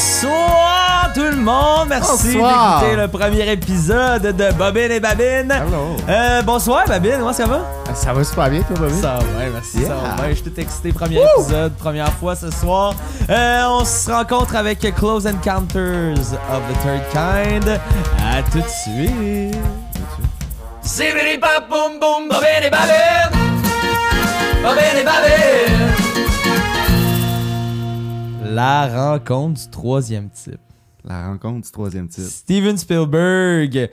Bonsoir tout le monde, merci Bonsoir. d'écouter le premier épisode de Bobine et Babine. Hello. Euh, bonsoir Babine, comment ça va? Ça va super bien, toi, Bobby? Ça va merci, ça va bien. Je suis tout excité, premier épisode, première fois ce soir. Euh, on se rencontre avec Close Encounters of the Third Kind. À tout de suite. Boum boum, Bobine et Babine. Bobine et Babine. La rencontre du troisième type. La rencontre du troisième titre. Steven Spielberg. Ouais.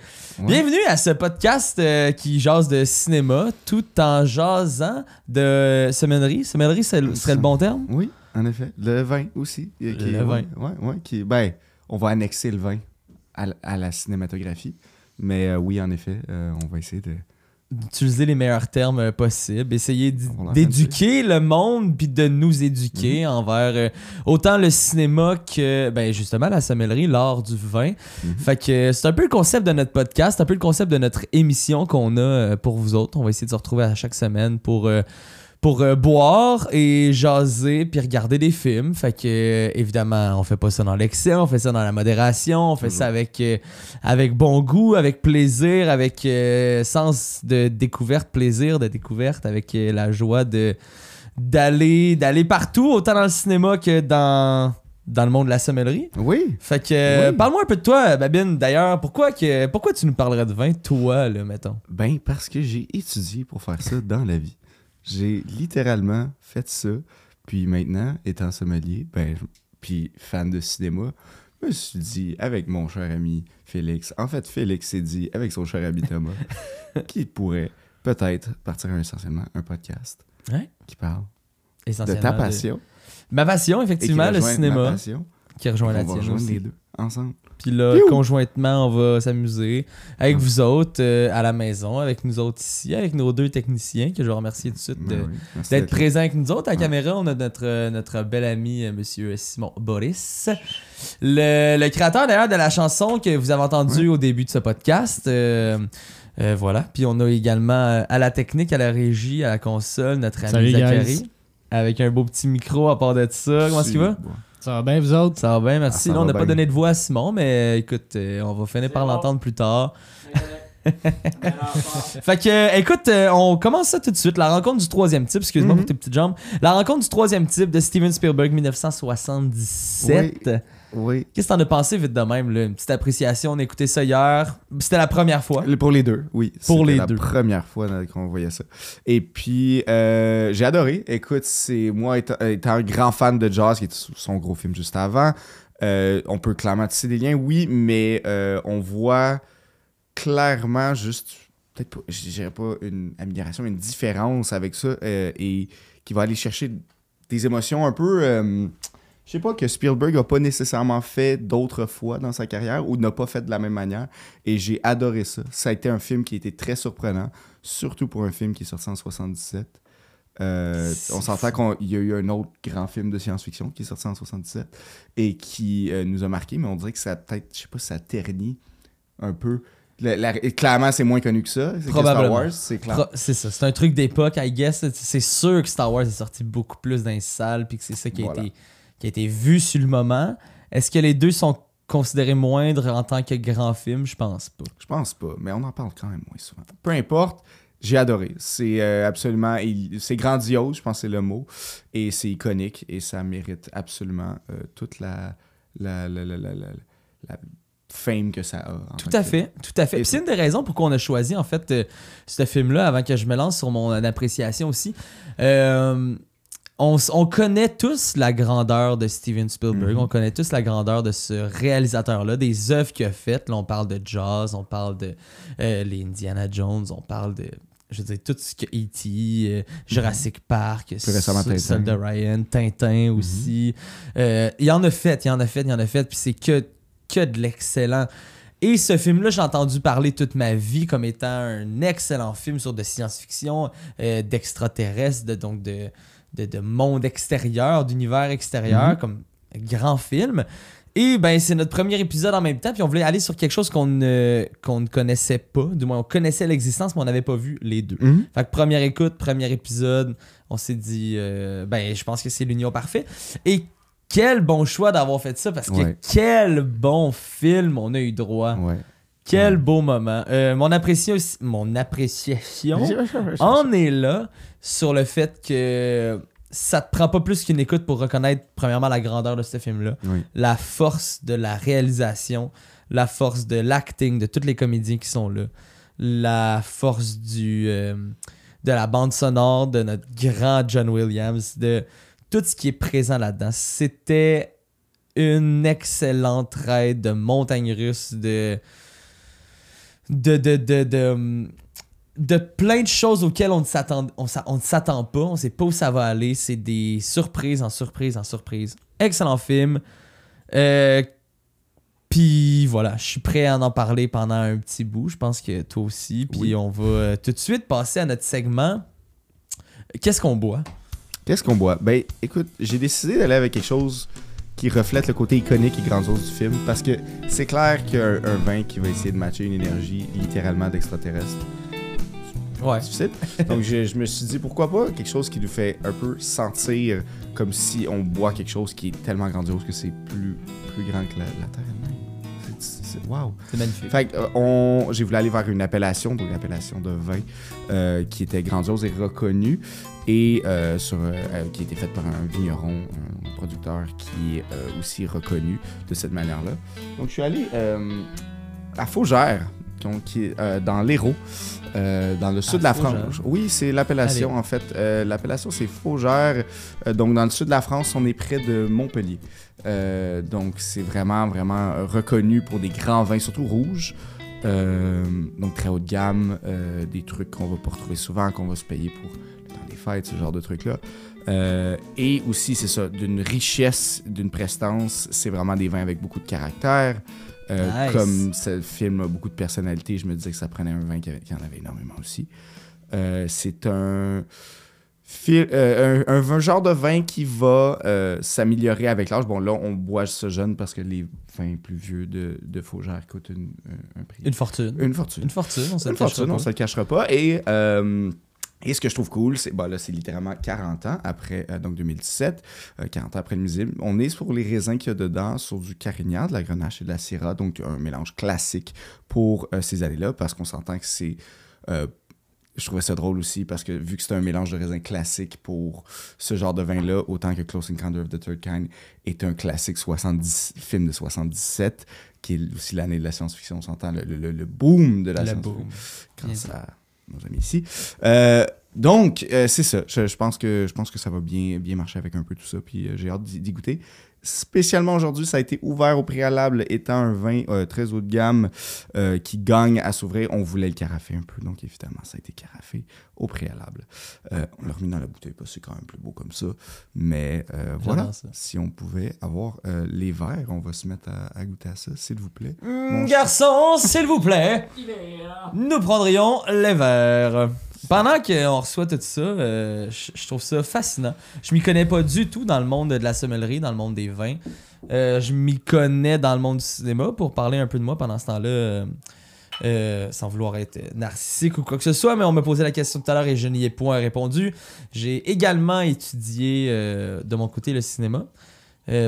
Bienvenue à ce podcast euh, qui jase de cinéma tout en jasant de c'est le- serait le bon terme? Oui, en effet. Le vin aussi. euh, qui Le vin. Ouais, ouais, qui ben, on va annexer le vin à, la cinématographie. Mais euh, oui, en effet, euh, on va essayer de. D'utiliser les meilleurs termes euh, possibles, essayer d'éduquer le monde puis de nous éduquer Mhm. envers euh, autant le cinéma que ben justement la sommellerie, l'art du vin. Mhm. Fait que euh, c'est un peu le concept de notre podcast, un peu le concept de notre émission qu'on a euh, pour vous autres. On va essayer de se retrouver à chaque semaine pour, pour euh, boire et jaser puis regarder des films. Fait que euh, évidemment, on fait pas ça dans l'excès, on fait ça dans la modération, on fait ça avec, euh, avec bon goût, avec plaisir, avec sens de découverte, plaisir de découverte, avec la joie de d'aller d'aller partout, autant dans le cinéma que dans dans le monde de la sommellerie. Oui. Fait que Oui. parle-moi un peu de toi, Babine. D'ailleurs, pourquoi que pourquoi tu nous parlerais de vin, toi, là, mettons? Ben, parce que j'ai étudié pour faire ça dans la vie. J'ai littéralement fait ça. Puis maintenant, étant sommelier, ben, puis fan de cinéma, je me suis dit, avec mon cher ami Félix, en fait, Félix s'est dit, avec son cher ami Thomas, qu'il pourrait peut-être partir essentiellement un podcast Ouais. qui parle de ta de- passion. Ma passion, effectivement, le rejoint ma cinéma, passion. qui rejoint On la va tienne rejoindre aussi. les deux ensemble. Puis là, Piou! conjointement, on va s'amuser avec Ouais. vous autres euh, à la maison, avec nous autres ici, avec nos deux techniciens que je vais remercier tout de suite Ben oui, merci d'être d'être là. présents avec nous autres. À la Ouais. caméra, on a notre, euh, notre bel ami, euh, monsieur Simon Boris. Le, le créateur d'ailleurs de la chanson que vous avez entendue au début de ce podcast. euh, euh, voilà. Puis on a également euh, à la technique, à la régie, à la console, notre ami Salut, Zachary. guys. Avec un beau petit micro à part de ça. Comment est-ce qu'il va? Bon. Ça va bien, vous autres? Ça va bien, merci. Ah, Là, on n'a pas donné de voix à Simon, mais écoute, euh, on va finir par bon. l'entendre plus tard. Fait que, euh, écoute, euh, on commence ça tout de suite. La rencontre du troisième type, excuse-moi Mhm. pour tes petites jambes. La rencontre du troisième type de Steven Spielberg 1977. Oui. Qu'est-ce que t'en as pensé vite de même, là? Une petite appréciation, on a écouté ça hier. C'était la première fois. Pour les deux, oui. Pour C'était les la deux. première fois qu'on voyait ça. Et puis, euh, j'ai adoré. Écoute, c'est moi étant, étant un grand fan de jazz, qui est son gros film juste avant, euh, on peut clairement tisser des liens, oui, mais euh, on voit clairement juste, peut-être pas, je dirais pas une amélioration, mais une différence avec ça, et qui va aller chercher des émotions un peu... je sais pas que Spielberg a pas nécessairement fait d'autres fois dans sa carrière ou n'a pas fait de la même manière. Et j'ai adoré ça. Ça a été un film qui a été très surprenant, surtout pour un film qui est sorti en 77. Euh, on s'entend qu'il y a eu un autre grand film de science-fiction qui est sorti en 77 et qui euh, nous a marqué, mais on dirait que ça peut-être, je sais pas, ça ternit un peu. La- la- et clairement, c'est moins connu que ça. Que Star Probablement. Wars, c'est clair. Pro- C'est ça, c'est un truc d'époque, I guess. C'est sûr que Star Wars est sorti beaucoup plus dans les salles, puis que c'est ça qui a, Voilà. été, qui a été vu sur le moment. Est-ce que les deux sont considérés moindres en tant que grand film? Je pense pas. Je pense pas, mais on en parle quand même moins souvent. Peu importe, j'ai adoré. C'est euh, absolument. C'est grandiose, je pense que c'est le mot. Et c'est iconique et ça mérite absolument euh, toute la, la, la, la, la, la- la fame que ça a. Tout à que fait, tout à fait. C'est une des raisons pourquoi on a choisi en fait euh, ce film-là avant que je me lance sur mon appréciation aussi. Euh, on, on connaît tous la grandeur de Steven Spielberg, Mhm. on connaît tous la grandeur de ce réalisateur-là, des œuvres qu'il a faites. Là, on parle de jazz, on parle de euh, les Indiana Jones, on parle de je veux dire, tout ce que E.T., euh, Jurassic Park, Plus récemment, Sol-. Soldat Ryan, Tintin aussi. Euh, il y en a fait, il y en a fait, il y en a fait, puis c'est que, que de l'excellent. Et ce film-là, j'ai entendu parler toute ma vie comme étant un excellent film sur de science-fiction, euh, d'extraterrestres, de, donc de, de, de monde extérieur, d'univers extérieur, Mhm. comme grand film. Et ben c'est notre premier épisode en même temps, puis on voulait aller sur quelque chose qu'on ne, qu'on ne connaissait pas. Du moins, on connaissait l'existence, mais on n'avait pas vu les deux. Mhm. Fait que première écoute, premier épisode, on s'est dit, euh, ben je pense que c'est l'union parfaite. Et quel bon choix d'avoir fait ça parce que Ouais. quel bon film on a eu droit. Ouais. Quel Ouais. beau moment. Euh, mon, appréciation, mon appréciation en est là sur le fait que ça te prend pas plus qu'une écoute pour reconnaître premièrement la grandeur de ce film-là, Oui. la force de la réalisation, la force de l'acting de tous les comédiens qui sont là, la force du euh, de la bande sonore de notre grand John Williams, de tout ce qui est présent là-dedans. C'était une excellente raid de montagne russe, de de, de, de, de, de plein de choses auxquelles on ne s'attend, on, on ne s'attend pas, on sait pas où ça va aller. C'est des surprises en surprise en surprise. Excellent film. Euh, puis voilà, je suis prêt à en parler pendant un petit bout. Je pense que toi aussi. Puis Oui. on va euh, tout de suite passer à notre segment. Qu'est-ce qu'on boit? Qu'est-ce qu'on boit? Ben, écoute, j'ai décidé d'aller avec quelque chose qui reflète le côté iconique et grandiose du film parce que c'est clair qu'un un vin qui va essayer de matcher une énergie littéralement d'extraterrestre, Ouais. difficile. Donc je, je me suis dit pourquoi pas quelque chose qui nous fait un peu sentir comme si on boit quelque chose qui est tellement grandiose que c'est plus, plus grand que la, la Terre elle-même. C'est- Wow. Magnifique. Fait que, euh, j'ai voulu aller vers une appellation, donc une appellation de vin euh, qui était grandiose et reconnue et euh, sur, euh, qui a été faite par un vigneron, un producteur qui est euh, aussi reconnu de cette manière-là. Donc je suis allé à Faugère, donc, qui est dans l'Hérault, dans le sud de la Faugère. France. Oui, c'est l'appellation en fait. L'appellation c'est Faugère. Donc dans le sud de la France, on est près de Montpellier. Donc c'est vraiment, vraiment reconnu pour des grands vins, surtout rouges. Donc très haut de gamme, des trucs qu'on va pas retrouver souvent, qu'on va se payer pour fêtes, ce genre de trucs-là. Euh, et aussi, c'est ça, d'une richesse, d'une prestance, c'est vraiment des vins avec beaucoup de caractère. Euh, Nice. Comme ce film a beaucoup de personnalité, je me disais que ça prenait un vin qui, avait- qui en avait énormément aussi. Euh, c'est un, un, un- un genre de vin qui va s'améliorer avec l'âge. Bon, là, on boit ce jeune parce que les vins plus vieux de, de Faugère coûtent une- un, prix. Une fortune. Une fortune. Une fortune, on pas. se le cachera pas. Et, et ce que je trouve cool, c'est bah là, c'est littéralement 40 ans après, euh, donc 2017, euh, 40 ans après le musée. On est sur les raisins qu'il y a dedans, sur du carignan, de la grenache et de la syrah, donc un mélange classique pour euh, ces années-là, parce qu'on s'entend que c'est. euh, je trouvais ça drôle aussi parce que vu que c'est un mélange de raisins classique pour ce genre de vin-là, autant que Close Encounter of the Third Kind est un classique 70, film de 77, qui est aussi l'année de la science-fiction, on s'entend le, le- le boom de la science-fiction boom. grâce à nos amis ici. Euh, donc, euh, c'est ça. Je, pense que, je pense que ça va bien, bien marcher avec un peu tout ça. Puis euh, j'ai hâte d'y goûter. Spécialement aujourd'hui, ça a été ouvert au préalable, étant un vin euh, très haut de gamme euh, qui gagne à s'ouvrir. On voulait le carafer un peu, donc évidemment, ça a été carafé au préalable. Euh, on l'a remis dans la bouteille parce que c'est quand même plus beau comme ça. Mais euh, voilà, ça. si on pouvait avoir euh, les verres, on va se mettre à, à goûter à ça, s'il vous plaît. Hum, Garçon, s'il vous plaît, nous prendrions les verres. Pendant qu'on reçoit tout ça, euh, je trouve ça fascinant. Je m'y connais pas du tout dans le monde de la sommellerie, dans le monde des vins. Euh, je m'y connais dans le monde du cinéma pour parler un peu de moi pendant ce temps-là. euh, sans vouloir être narcissique ou quoi que ce soit, mais on m'a posé la question tout à l'heure et je n'y ai point répondu. J'ai également étudié de mon côté le cinéma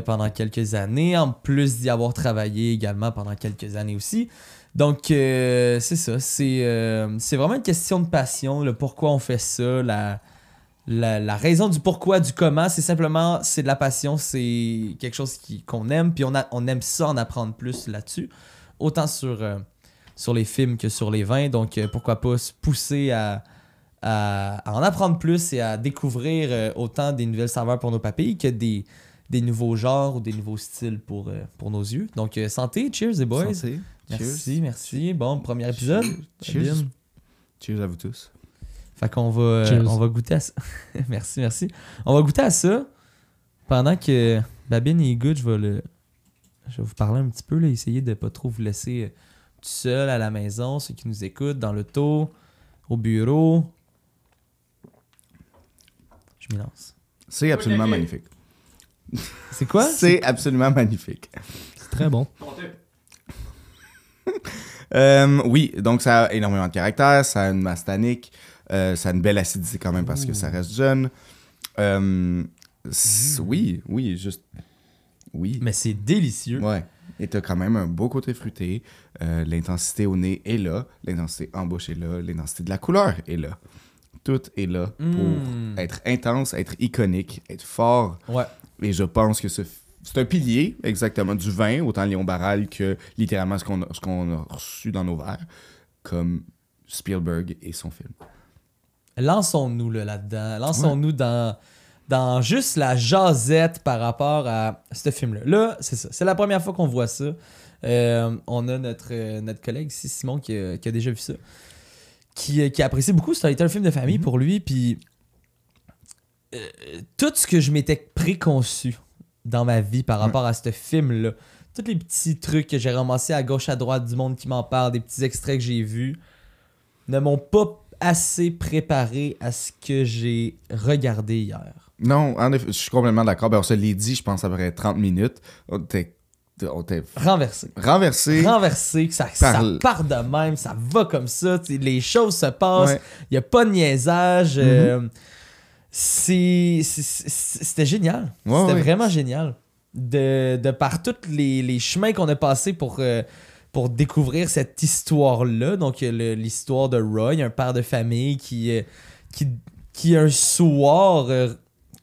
pendant quelques années, en plus d'y avoir travaillé également pendant quelques années aussi. Donc, euh, c'est ça. C'est euh, c'est vraiment une question de passion, le pourquoi on fait ça, la, la, la raison du pourquoi, du comment. C'est simplement, c'est de la passion, c'est quelque chose qui- qu'on aime, puis on, a- on aime ça en apprendre plus là-dessus. Autant sur, euh, sur les films que sur les vins. Donc, pourquoi pas se pousser à, à, en apprendre plus et à découvrir autant des nouvelles saveurs pour nos papilles que des, des nouveaux genres ou des nouveaux styles pour, pour nos yeux. Donc, santé, cheers les boys. Merci, merci. Bon, premier épisode. Cheers. Bien. Cheers à vous tous. Fait qu'on va, euh, Cheers. on va goûter à ça. merci, merci. On va goûter à ça pendant que Babine y goûte. Je vais, le... je vais vous parler un petit peu, là, essayer de pas trop vous laisser euh, tout seul à la maison, ceux qui nous écoutent, dans l'auto, au bureau. Je m'y lance. C'est absolument magnifique. C'est quoi? C'est absolument magnifique. C'est très bon. Euh, oui, donc ça a énormément de caractère, ça a une masse tannique, euh, ça a une belle acidité quand même parce que ça reste jeune. Euh, c- oui, oui, juste Oui. Mais c'est délicieux. Ouais. Et t'as quand même un beau côté fruité. L'intensité au nez est là. L'intensité en bouche est là. L'intensité de la couleur est là. Tout est là pour Mm. être intense, être iconique, être fort. Ouais. Et je pense que ce c'est un pilier, exactement, du vin, autant Léon Barral que littéralement ce qu'on a, ce qu'on a reçu dans nos verres, comme Spielberg et son film. Lançons-nous là, là-dedans. Lançons-nous dans, dans juste la jasette par rapport à ce film-là. Là, c'est ça. C'est la première fois qu'on voit ça. Euh, on a notre, notre collègue ici, Simon, qui a, qui a déjà vu ça. Qui, qui a apprécié beaucoup. C'était un film de famille pour lui. Puis euh, tout ce que je m'étais préconçu dans ma vie par rapport à ce film-là, tous les petits trucs que j'ai ramassés à gauche, à droite du monde qui m'en parle, des petits extraits que j'ai vus, ne m'ont pas assez préparé à ce que j'ai regardé hier. Non, en effet, je suis complètement d'accord. Ben, on se l'est dit, je pense, après 30 minutes. On était, on Renversé. renversé. Renversé, que ça, ça Par- part de même, ça va comme ça, les choses se passent, il Ouais. n'y a pas de niaisage. euh, c'est- c'est- C'était génial. Ouais, C'était ouais. vraiment génial. De, de par tous les, les chemins qu'on a passés pour, euh, pour découvrir cette histoire-là. Donc, l'histoire de Roy, un père de famille qui, euh, qui, qui un soir. euh,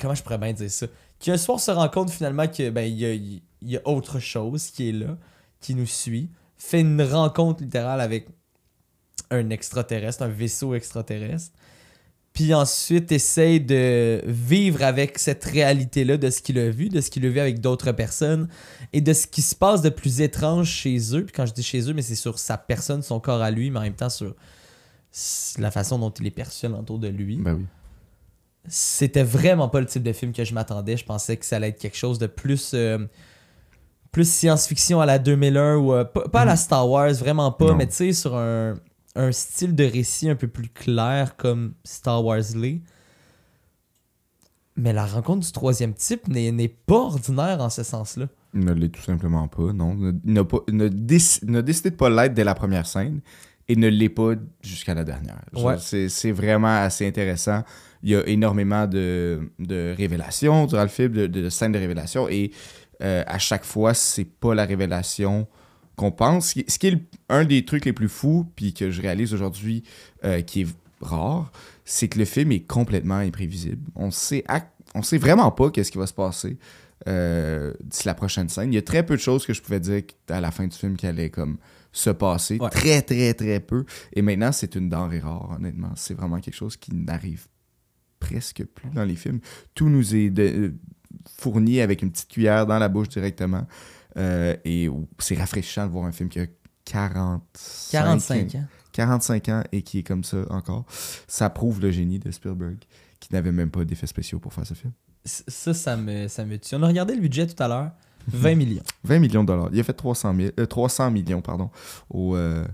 comment je pourrais bien dire ça? Qui un soir se rend compte finalement que ben, a, y a autre chose qui est là, qui nous suit, fait une rencontre littérale avec un extraterrestre, un vaisseau extraterrestre puis ensuite essaye de vivre avec cette réalité-là de ce qu'il a vu, de ce qu'il a vu avec d'autres personnes et de ce qui se passe de plus étrange chez eux. Puis quand je dis chez eux, mais c'est sur sa personne, son corps à lui, mais en même temps sur la façon dont il est perçu autour de lui. Ben oui. C'était vraiment pas le type de film que je m'attendais. Je pensais que ça allait être quelque chose de plus euh, plus science-fiction à la 2001 ou euh, pas, pas à la Star Wars, vraiment pas, Non. mais tu sais sur un, un style de récit un peu plus clair comme Star Wars l'est. Mais la rencontre du troisième type n'est pas ordinaire en ce sens-là. Il ne l'est tout simplement pas, non. Ne- n'a pas- ne déc- ne de pas l'être dès la première scène et ne l'est pas jusqu'à la dernière. Ouais. C'est vraiment assez intéressant. Il y a énormément de, de révélations durant le film, de, de scènes de révélation et euh, à chaque fois, c'est pas la révélation qu'on pense. Ce qui, est le- un des trucs les plus fous, puis que je réalise aujourd'hui, euh, qui est rare, c'est que le film est complètement imprévisible. On sait, on sait vraiment pas qu'est-ce qui va se passer euh, d'ici la prochaine scène. Il y a très peu de choses que je pouvais dire à la fin du film qui allaient comme se passer. Ouais. Très, très, très peu. Et maintenant, c'est une denrée rare, honnêtement. C'est vraiment quelque chose qui n'arrive presque plus dans les films. Tout nous est de- euh, fourni avec une petite cuillère dans la bouche directement. Euh, et c'est rafraîchissant de voir un film qui a 45, 45 ans. 45 ans et qui est comme ça encore. Ça prouve le génie de Spielberg, qui n'avait même pas d'effets spéciaux pour faire ce film. Ça, ça me, ça me tue. On a regardé le budget tout à l'heure. 20 millions. 20 millions de dollars. Il a fait 300, mille- euh, 300 millions pardon, au, euh,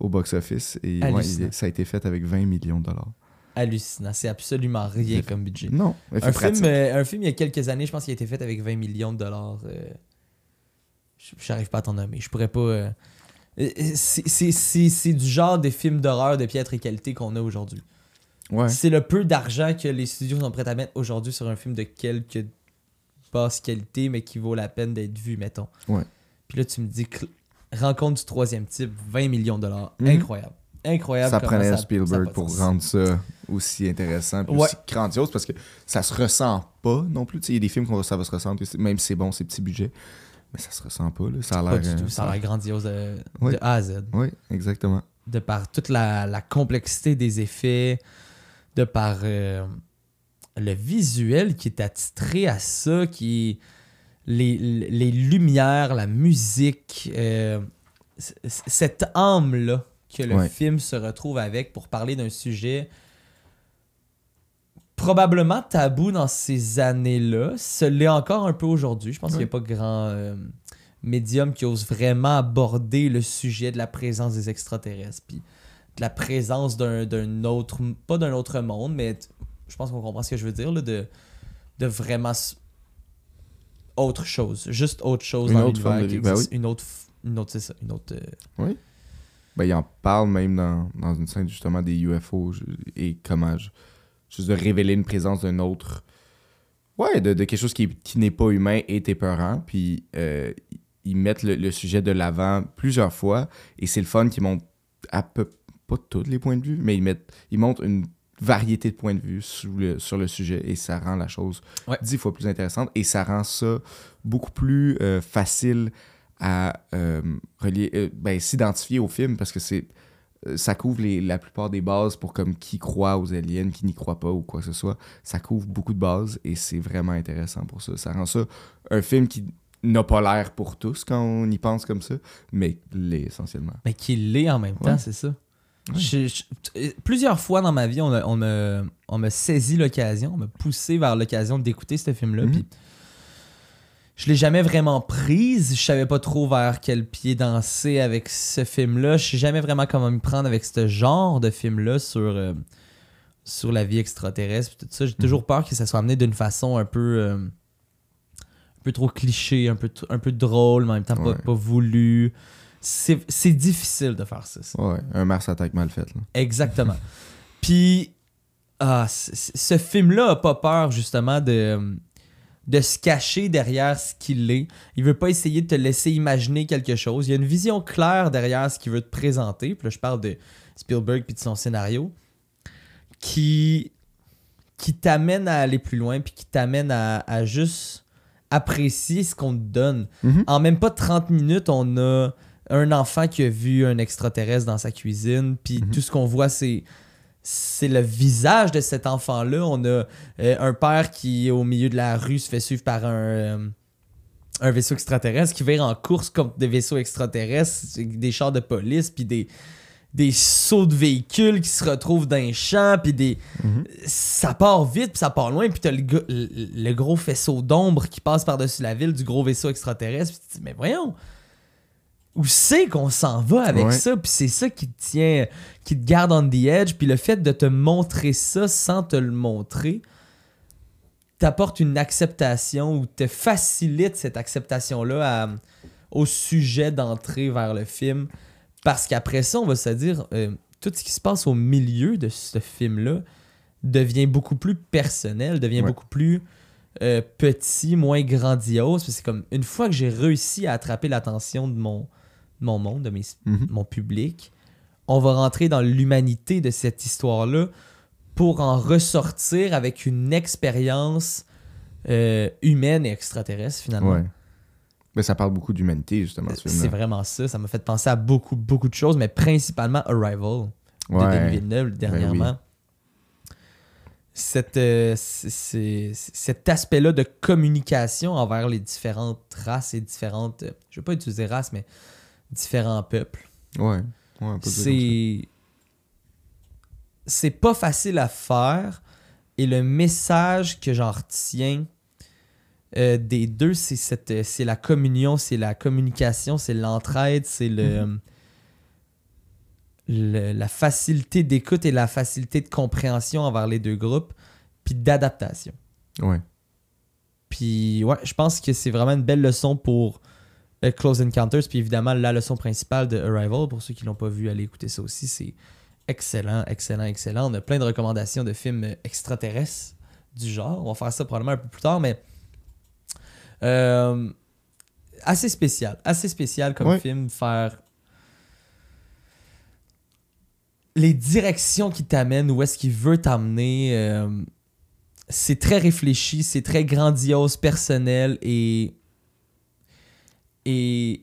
au box-office. Et ouais, Hallucinant. il- ça a été fait avec 20 millions de dollars. Hallucinant. C'est absolument rien comme budget. Non, Un film, euh, un film il y a quelques années, je pense qu'il a été fait avec 20 millions de dollars. J'arrive pas à t'en nommer. Je pourrais pas. euh, c'est- du genre des films d'horreur de piètre qualité qu'on a aujourd'hui. Ouais. C'est le peu d'argent que les studios sont prêts à mettre aujourd'hui sur un film de quelque basse qualité, mais qui vaut la peine d'être vu, mettons. Ouais. Puis là, tu me dis rencontre du troisième type, 20 millions de dollars. Mhm. Incroyable. Incroyable. ça prenait ça- Spielberg ça pour rendre ça aussi intéressant puis Ouais. aussi grandiose parce que ça se ressent pas non plus. Il y a des films qu'on ça va se ressentir, même si c'est bon, c'est petits budgets, mais ça se ressent pas. Là. Ça a l'air. du euh, tout. Ça a l'air grandiose euh, de A à Z. Oui, exactement. de par toute la, la complexité des effets, de par euh, le visuel qui est attitré à ça, qui les, les lumières, la musique, euh, cette âme-là que le Ouais. film se retrouve avec pour parler d'un sujet probablement tabou dans ces années-là. Ce l'est encore un peu aujourd'hui. Je pense qu'il n'y a pas grand euh, médium qui ose vraiment aborder le sujet de la présence des extraterrestres. Puis de la présence d'un autre, pas d'un autre monde, mais je pense qu'on comprend ce que je veux dire, là, de, de vraiment autre chose. Juste autre chose Une dans autre forme de vie, ben existe. Une autre, une autre c'est ça, une autre... euh, Ben, il en parle même dans, dans une scène justement des UFO et comment je- juste de révéler une présence d'un autre Ouais, de, de quelque chose qui, qui n'est pas humain est épeurant. Puis euh, ils mettent le, le sujet de l'avant plusieurs fois. Et c'est le fun qu'ils montrent à peu pas tous les points de vue, mais ils, mettent, ils montrent une variété de points de vue sur le, sur le sujet et ça rend la chose Ouais. dix fois plus intéressante et ça rend ça beaucoup plus euh, facile à euh, relier, euh, ben, s'identifier au film parce que c'est ça couvre les- la plupart des bases pour comme qui croit aux aliens, qui n'y croit pas ou quoi que ce soit. Ça couvre beaucoup de bases et c'est vraiment intéressant pour ça. Ça rend ça un film qui n'a pas l'air pour tous quand on y pense comme ça, mais l'est essentiellement. Mais qu'il l'est en même temps, c'est ça. Je- je- t- plusieurs fois dans ma vie, on, a- on me, on me l'occasion, on m'a poussé vers l'occasion d'écouter ce film-là. Mhm. puis je l'ai jamais vraiment prise. Je savais pas trop vers quel pied danser avec ce film-là. Je sais jamais vraiment comment me prendre avec ce genre de film-là sur, euh, sur la vie extraterrestre. tout ça. J'ai toujours peur que ça soit amené d'une façon un peu, euh, un peu trop cliché, un peu, un peu drôle, mais en même temps pas, Ouais. pas voulu. C'est difficile de faire ça. ça. Ouais, un Mars attaque mal fait. là. Exactement. Puis, ah, ce film-là a pas peur, justement, de, de se cacher derrière ce qu'il est. Il veut pas essayer de te laisser imaginer quelque chose. Il y a une vision claire derrière ce qu'il veut te présenter. Puis là, je parle de Spielberg puis de son scénario. Qui, qui t'amène à aller plus loin, puis qui t'amène à, à juste apprécier ce qu'on te donne. Mhm. En même pas 30 minutes, on a un enfant qui a vu un extraterrestre dans sa cuisine, puis Mhm. tout ce qu'on voit, c'est c'est le visage de cet enfant-là. On a euh, un père qui, au milieu de la rue, se fait suivre par un, euh, un vaisseau extraterrestre qui vire en course contre des vaisseaux extraterrestres, des chars de police, puis des, des sauts de véhicules qui se retrouvent dans un champ, puis des... Mhm. Ça part vite, puis ça part loin, puis t'as le, le, le gros faisceau d'ombre qui passe par-dessus la ville du gros vaisseau extraterrestre, puis tu te dis, mais voyons, où c'est qu'on s'en va avec Ouais. ça, puis c'est ça qui te tient, qui te garde on the edge, puis le fait de te montrer ça sans te le montrer, t'apporte une acceptation ou te facilite cette acceptation-là à- au sujet d'entrer vers le film. Parce qu'après ça, on va se dire, euh, tout ce qui se passe au milieu de ce film-là devient beaucoup plus personnel, devient Ouais. beaucoup plus euh, petit, moins grandiose. C'est comme une fois que j'ai réussi à attraper l'attention de mon, mon monde, de mes, Mhm. mon public, on va rentrer dans l'humanité de cette histoire-là pour en ressortir avec une expérience euh, humaine et extraterrestre finalement. Ouais. Mais ça parle beaucoup d'humanité, justement, ce C'est vraiment ça. Ça m'a fait penser à beaucoup, beaucoup de choses, mais principalement Arrival de Denis Ouais. Ben Villeneuve dernièrement. Cette, euh, cet aspect-là de communication envers les différentes races et différentes. euh, je ne vais pas utiliser race, mais différents peuples. Ouais. C'est. C'est pas facile à faire. Et le message que j'en retiens euh, des deux, c'est cette, c'est la communion, c'est la communication, c'est l'entraide, c'est le, le- la facilité d'écoute et la facilité de compréhension envers les deux groupes, puis d'adaptation. Ouais. Puis ouais, je pense que c'est vraiment une belle leçon pour Close Encounters. Puis évidemment, la leçon principale de Arrival, pour ceux qui l'ont pas vu, allez écouter ça aussi. C'est excellent, excellent, excellent. On a plein de recommandations de films euh, extraterrestres du genre. On va faire ça probablement un peu plus tard, mais euh, assez spécial. Assez spécial comme Ouais. film. Faire les directions qui t'amènent, où est-ce qu'il veut t'amener. euh, c'est très réfléchi, c'est très grandiose, personnel et. Et.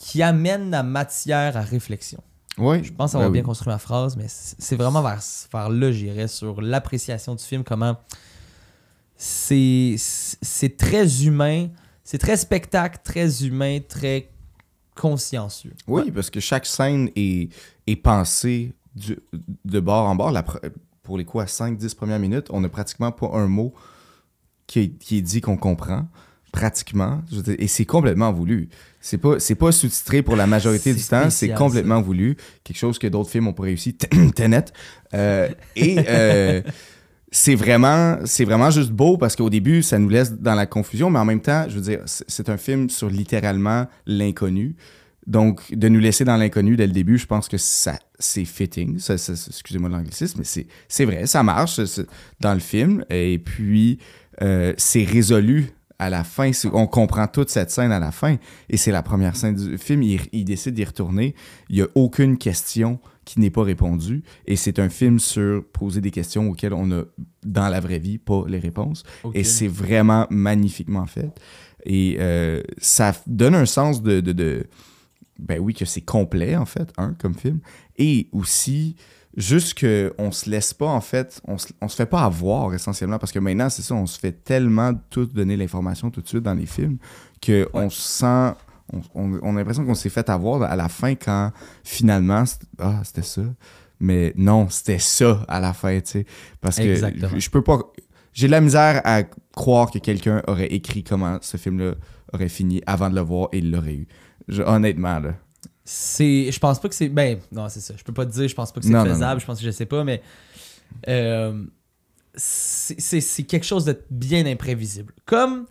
qui amène la matière à réflexion. Ouais. Je pense avoir Ben bien oui. construit ma phrase, mais c'est vraiment vers, vers là, j'irais, sur l'appréciation du film, comment c'est très humain, c'est très spectacle, très humain, très consciencieux. Oui, parce que chaque scène est, est pensée du- de bord en bord. La pour les quoi, 5-10 premières minutes, on n'a pratiquement pas un mot qui est, qui est dit qu'on comprend. Pratiquement. Je veux dire, et c'est complètement voulu. C'est pas, c'est pas sous-titré pour la majorité du temps. C'est complètement voulu. Quelque chose que d'autres films ont pas réussi. Tenet. Euh, et euh, c'est vraiment, c'est vraiment juste beau parce qu'au début, ça nous laisse dans la confusion, mais en même temps, je veux dire, c'est un film sur littéralement l'inconnu. Donc, de nous laisser dans l'inconnu dès le début, je pense que ça, c'est fitting. Ça, ça- ça- excusez-moi l'anglicisme, mais c'est, c'est vrai, ça marche dans le film. Et puis, euh, c'est résolu à la fin. On comprend toute cette scène à la fin. Et c'est la première scène du film. Il, il décide d'y retourner. Il n'y a aucune question qui n'est pas répondue. Et c'est un film sur poser des questions auxquelles on a, dans la vraie vie, pas les réponses. Et c'est vraiment magnifiquement fait. Et euh, ça donne un sens de, de, de- Ben oui, que c'est complet, en fait, un, comme film. Et aussi, juste qu'on se laisse pas, en fait, on se, on se fait pas avoir, essentiellement, parce que maintenant, c'est ça, on se fait tellement tout donner l'information tout de suite dans les films qu'on on se sent... On, on- on a l'impression qu'on s'est fait avoir à la fin quand, finalement, ah, c'était ça. Mais non, c'était ça à la fin, tu sais. Parce que je, je peux pas... J'ai de la misère à croire que quelqu'un aurait écrit comment ce film-là aurait fini avant de le voir et il l'aurait eu. Je- honnêtement, là. C'est, je pense pas que c'est. Ben, non, c'est ça. Je peux pas te dire, je pense pas que c'est non, faisable. non. Je pense que je sais pas, mais. euh, c'est, quelque chose de bien imprévisible. Comme.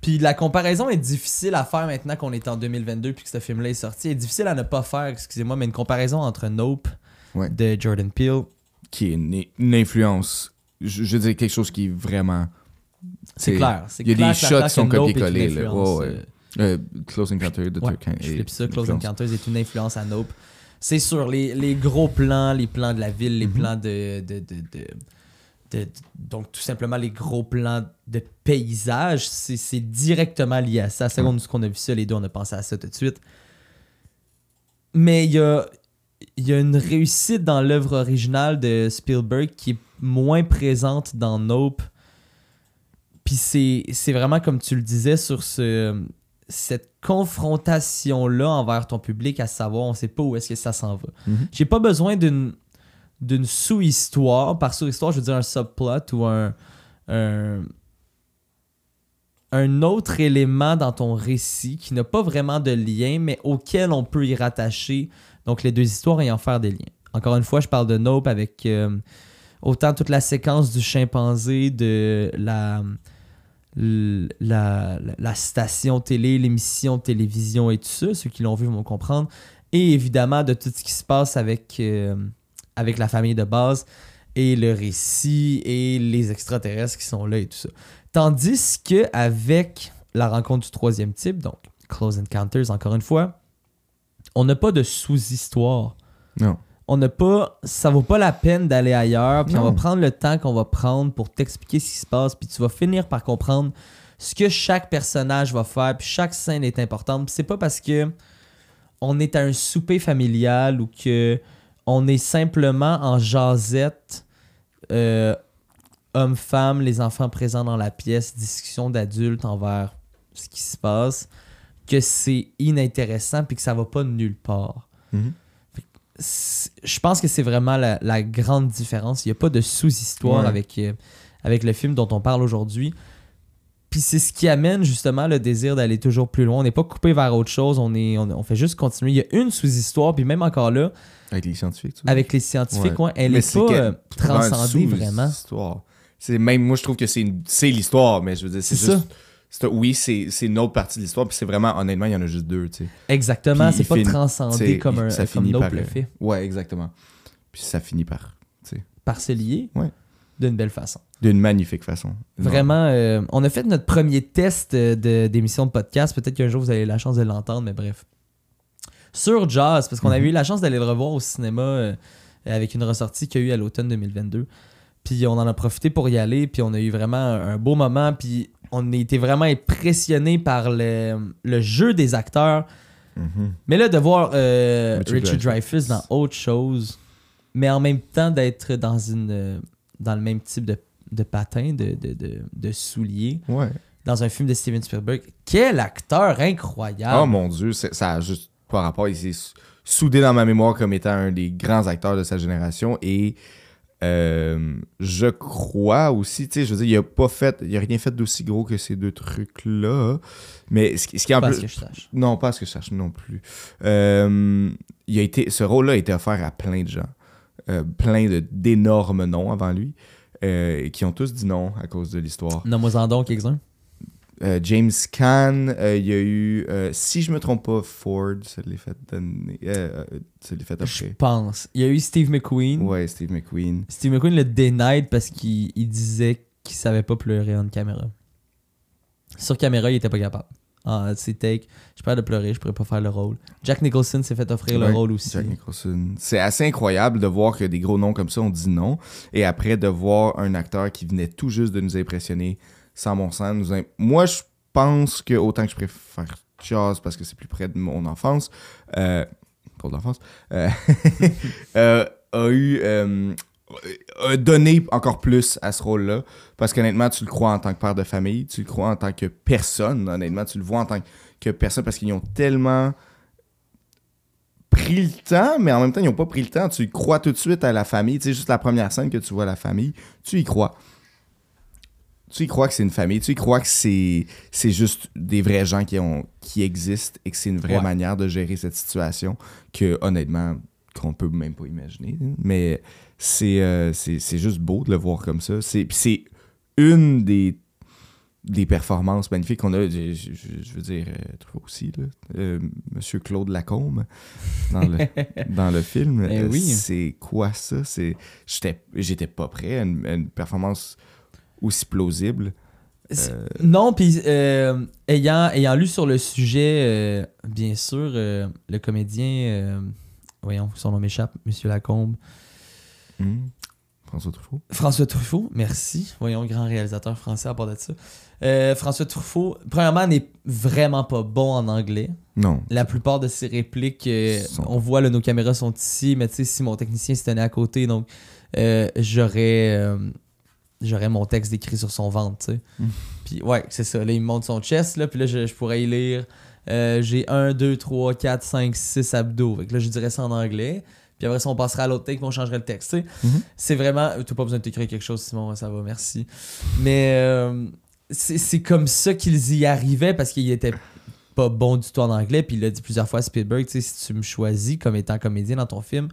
Puis la comparaison est difficile à faire maintenant qu'on est en 2022 puis que ce film-là est sorti. Est difficile à ne pas faire, excusez-moi, mais une comparaison entre Nope Ouais. de Jordan Peele. Qui est une, une influence. Je, je dirais quelque chose qui est vraiment. C'est clair. Il y a clair, des shots qui sont Nope une copiés-collés, là. Ouais, ouais. euh, Euh, Close Encounter de Ouais, Turk je flippe ça. Close. Encounters est une influence à Nope. C'est sûr, les, les gros plans, les plans de la ville, les Mhm. plans de, de, de, de- de- de- Donc, tout simplement, les gros plans de paysage, c'est directement lié à ça. Seconde ce qu'on a vu ça, les deux, on a pensé à ça tout de suite. Mais il y a, y a une réussite dans l'œuvre originale de Spielberg qui est moins présente dans Nope. Puis c'est vraiment comme tu le disais sur ce, cette confrontation-là envers ton public, à savoir, on sait pas où est-ce que ça s'en va. Mhm. J'ai pas besoin d'une d'une sous-histoire. Par sous-histoire, je veux dire un subplot ou un, un, un autre élément dans ton récit qui n'a pas vraiment de lien, mais auquel on peut y rattacher. Donc, les deux histoires et en faire des liens. Encore une fois, je parle de Nope avec euh, autant toute la séquence du chimpanzé, de la, la, station télé, l'émission télévision et tout ça. Ceux qui l'ont vu vont comprendre. Et évidemment, de tout ce qui se passe avec, euh, avec la famille de base et le récit et les extraterrestres qui sont là et tout ça. Tandis que avec la rencontre du troisième type, donc Close Encounters, encore une fois, on n'a pas de sous-histoire. Non. On n'a pas. Ça vaut pas la peine d'aller ailleurs, puis on va prendre le temps qu'on va prendre pour t'expliquer ce qui se passe, puis tu vas finir par comprendre ce que chaque personnage va faire, puis chaque scène est importante. C'est pas parce que on est à un souper familial ou que on est simplement en jasette, euh, homme-femme, les enfants présents dans la pièce, discussion d'adultes envers ce qui se passe, que c'est inintéressant puis que ça va pas nulle part. Mhm. Je pense que c'est vraiment la, la grande différence. Il n'y a pas de sous-histoire Ouais. avec, euh, avec le film dont on parle aujourd'hui. Puis c'est ce qui amène justement le désir d'aller toujours plus loin. On n'est pas coupé vers autre chose, on, est, on, on fait juste continuer. Il y a une sous-histoire, puis même encore là, Avec les scientifiques, tu avec les scientifiques, Ouais. ouais, elle n'est pas euh, transcendée Vraiment. C'est même moi je trouve que c'est l'histoire mais je veux dire c'est C'est ça. Oui c'est une autre partie de l'histoire puis c'est vraiment honnêtement il y en a juste deux tu sais Exactement, c'est pas transcendé comme, un, ça comme finit Nope par le euh, fait. ouais exactement puis ça finit par tu sais Par se lier Ouais. d'une belle façon. d'une magnifique façon Vraiment, euh, on a fait notre premier test euh, de- d'émission de, podcast. Peut-être qu'un jour vous avez la chance de l'entendre, mais bref. Sur Jazz, parce qu'on Mhm. avait eu la chance d'aller le revoir au cinéma euh, avec une ressortie qu'il y a eu à l'automne 2022. Puis on en a profité pour y aller, puis on a eu vraiment un beau moment. Puis on a été vraiment impressionnés par le, le jeu des acteurs. Mhm. Mais là, de voir euh, Richard Dreyfuss. Dreyfuss dans autre chose, mais en même temps d'être dans une dans le même type de, de patin, de, de, de, de souliers, ouais dans un film de Steven Spielberg. Quel acteur incroyable! oh mon dieu c'est- ça a juste pas rapport il s'est sou- soudé dans ma mémoire comme étant un des grands acteurs de sa génération et euh, je crois aussi, tu sais, je veux dire, il a pas fait, il a rien fait d'aussi gros que ces deux trucs-là. Mais ce qui, ce qui est en Pas plus, ce que je sache. Non, pas ce que je cherche non plus. Euh, il a été, ce rôle-là a été offert à plein de gens. Euh, plein de- d'énormes noms avant lui. qui ont tous dit non à cause de l'histoire. Nomme-moi-en donc quelques-uns. Euh, James Caan, euh, il y a eu, euh, si je me trompe pas, Ford, ça l'est fait donner. L'est fait Je pense. Il y a eu Steve McQueen. Ouais, Steve McQueen. Steve McQueen le denied parce qu'il il disait qui savait pas pleurer en caméra. Sur caméra, il était pas capable. Ah, c'est take. Je pourrais de pleurer, je pourrais pas faire le rôle. Jack Nicholson s'est fait offrir Ouais, le rôle aussi. Jack Nicholson. C'est assez incroyable de voir que des gros noms comme ça ont dit non. Et après, de voir un acteur qui venait tout juste de nous impressionner sans mon sens. Moi, je pense que autant que je préfère Jaws parce que c'est plus près de mon enfance, euh, trop d'enfance, euh, euh, a eu. a donné encore plus à ce rôle-là. Parce qu'honnêtement, tu le crois en tant que père de famille, tu le crois en tant que personne, honnêtement, tu le vois en tant que personne parce qu'ils ont tellement pris le temps, mais en même temps, ils n'ont pas pris le temps. Tu crois tout de suite à la famille. Tu sais, juste la première scène que tu vois la famille, tu y crois. Tu y crois que c'est une famille, tu y crois que c'est c'est juste des vrais gens qui, ont, qui existent et que c'est une vraie Ouais. manière de gérer cette situation que, honnêtement, qu'on peut même pas imaginer. Mais c'est euh, c'est c'est juste beau de le voir comme ça. C'est puis c'est une des des performances magnifiques qu'on a. Je, je- je veux dire, euh, toi aussi, là, euh, Monsieur Claude Lacombe dans le, dans le film. Eh oui. C'est quoi ça? C'est J'étais j'étais pas prêt à une, à une performance aussi plausible. Euh, Non, puis euh, ayant, ayant lu sur le sujet, euh, bien sûr, le comédien, voyons, son nom m'échappe, Monsieur Lacombe, hmm, François Truffaut. François Truffaut, merci. Voyons, grand réalisateur français à part de ça. François Truffaut, premièrement, n'est vraiment pas bon en anglais. Non. La plupart de ses répliques, Sont- on voit, là, nos caméras sont ici, mais tu sais, si mon technicien se tenait à côté, donc j'aurais j'aurais mon texte écrit sur son ventre, tu sais. Mm. Puis ouais, c'est ça. Là, il me montre son chest, là, puis là, je, je pourrais y lire euh, j'ai 1, 2, 3, 4, 5, 6 abdos. Fait que là, je dirais ça en anglais. Puis après ça, on passera à l'autre puis on changerait le texte, tu sais. Mhm. C'est vraiment. T'as pas besoin de t'écrire quelque chose, Simon, ça va, merci. Mais euh, c'est comme ça qu'ils y arrivaient parce qu'il était pas bon du tout en anglais. Puis il l'a dit plusieurs fois à Spielberg, tu sais, si tu me choisis comme étant comédien dans ton film,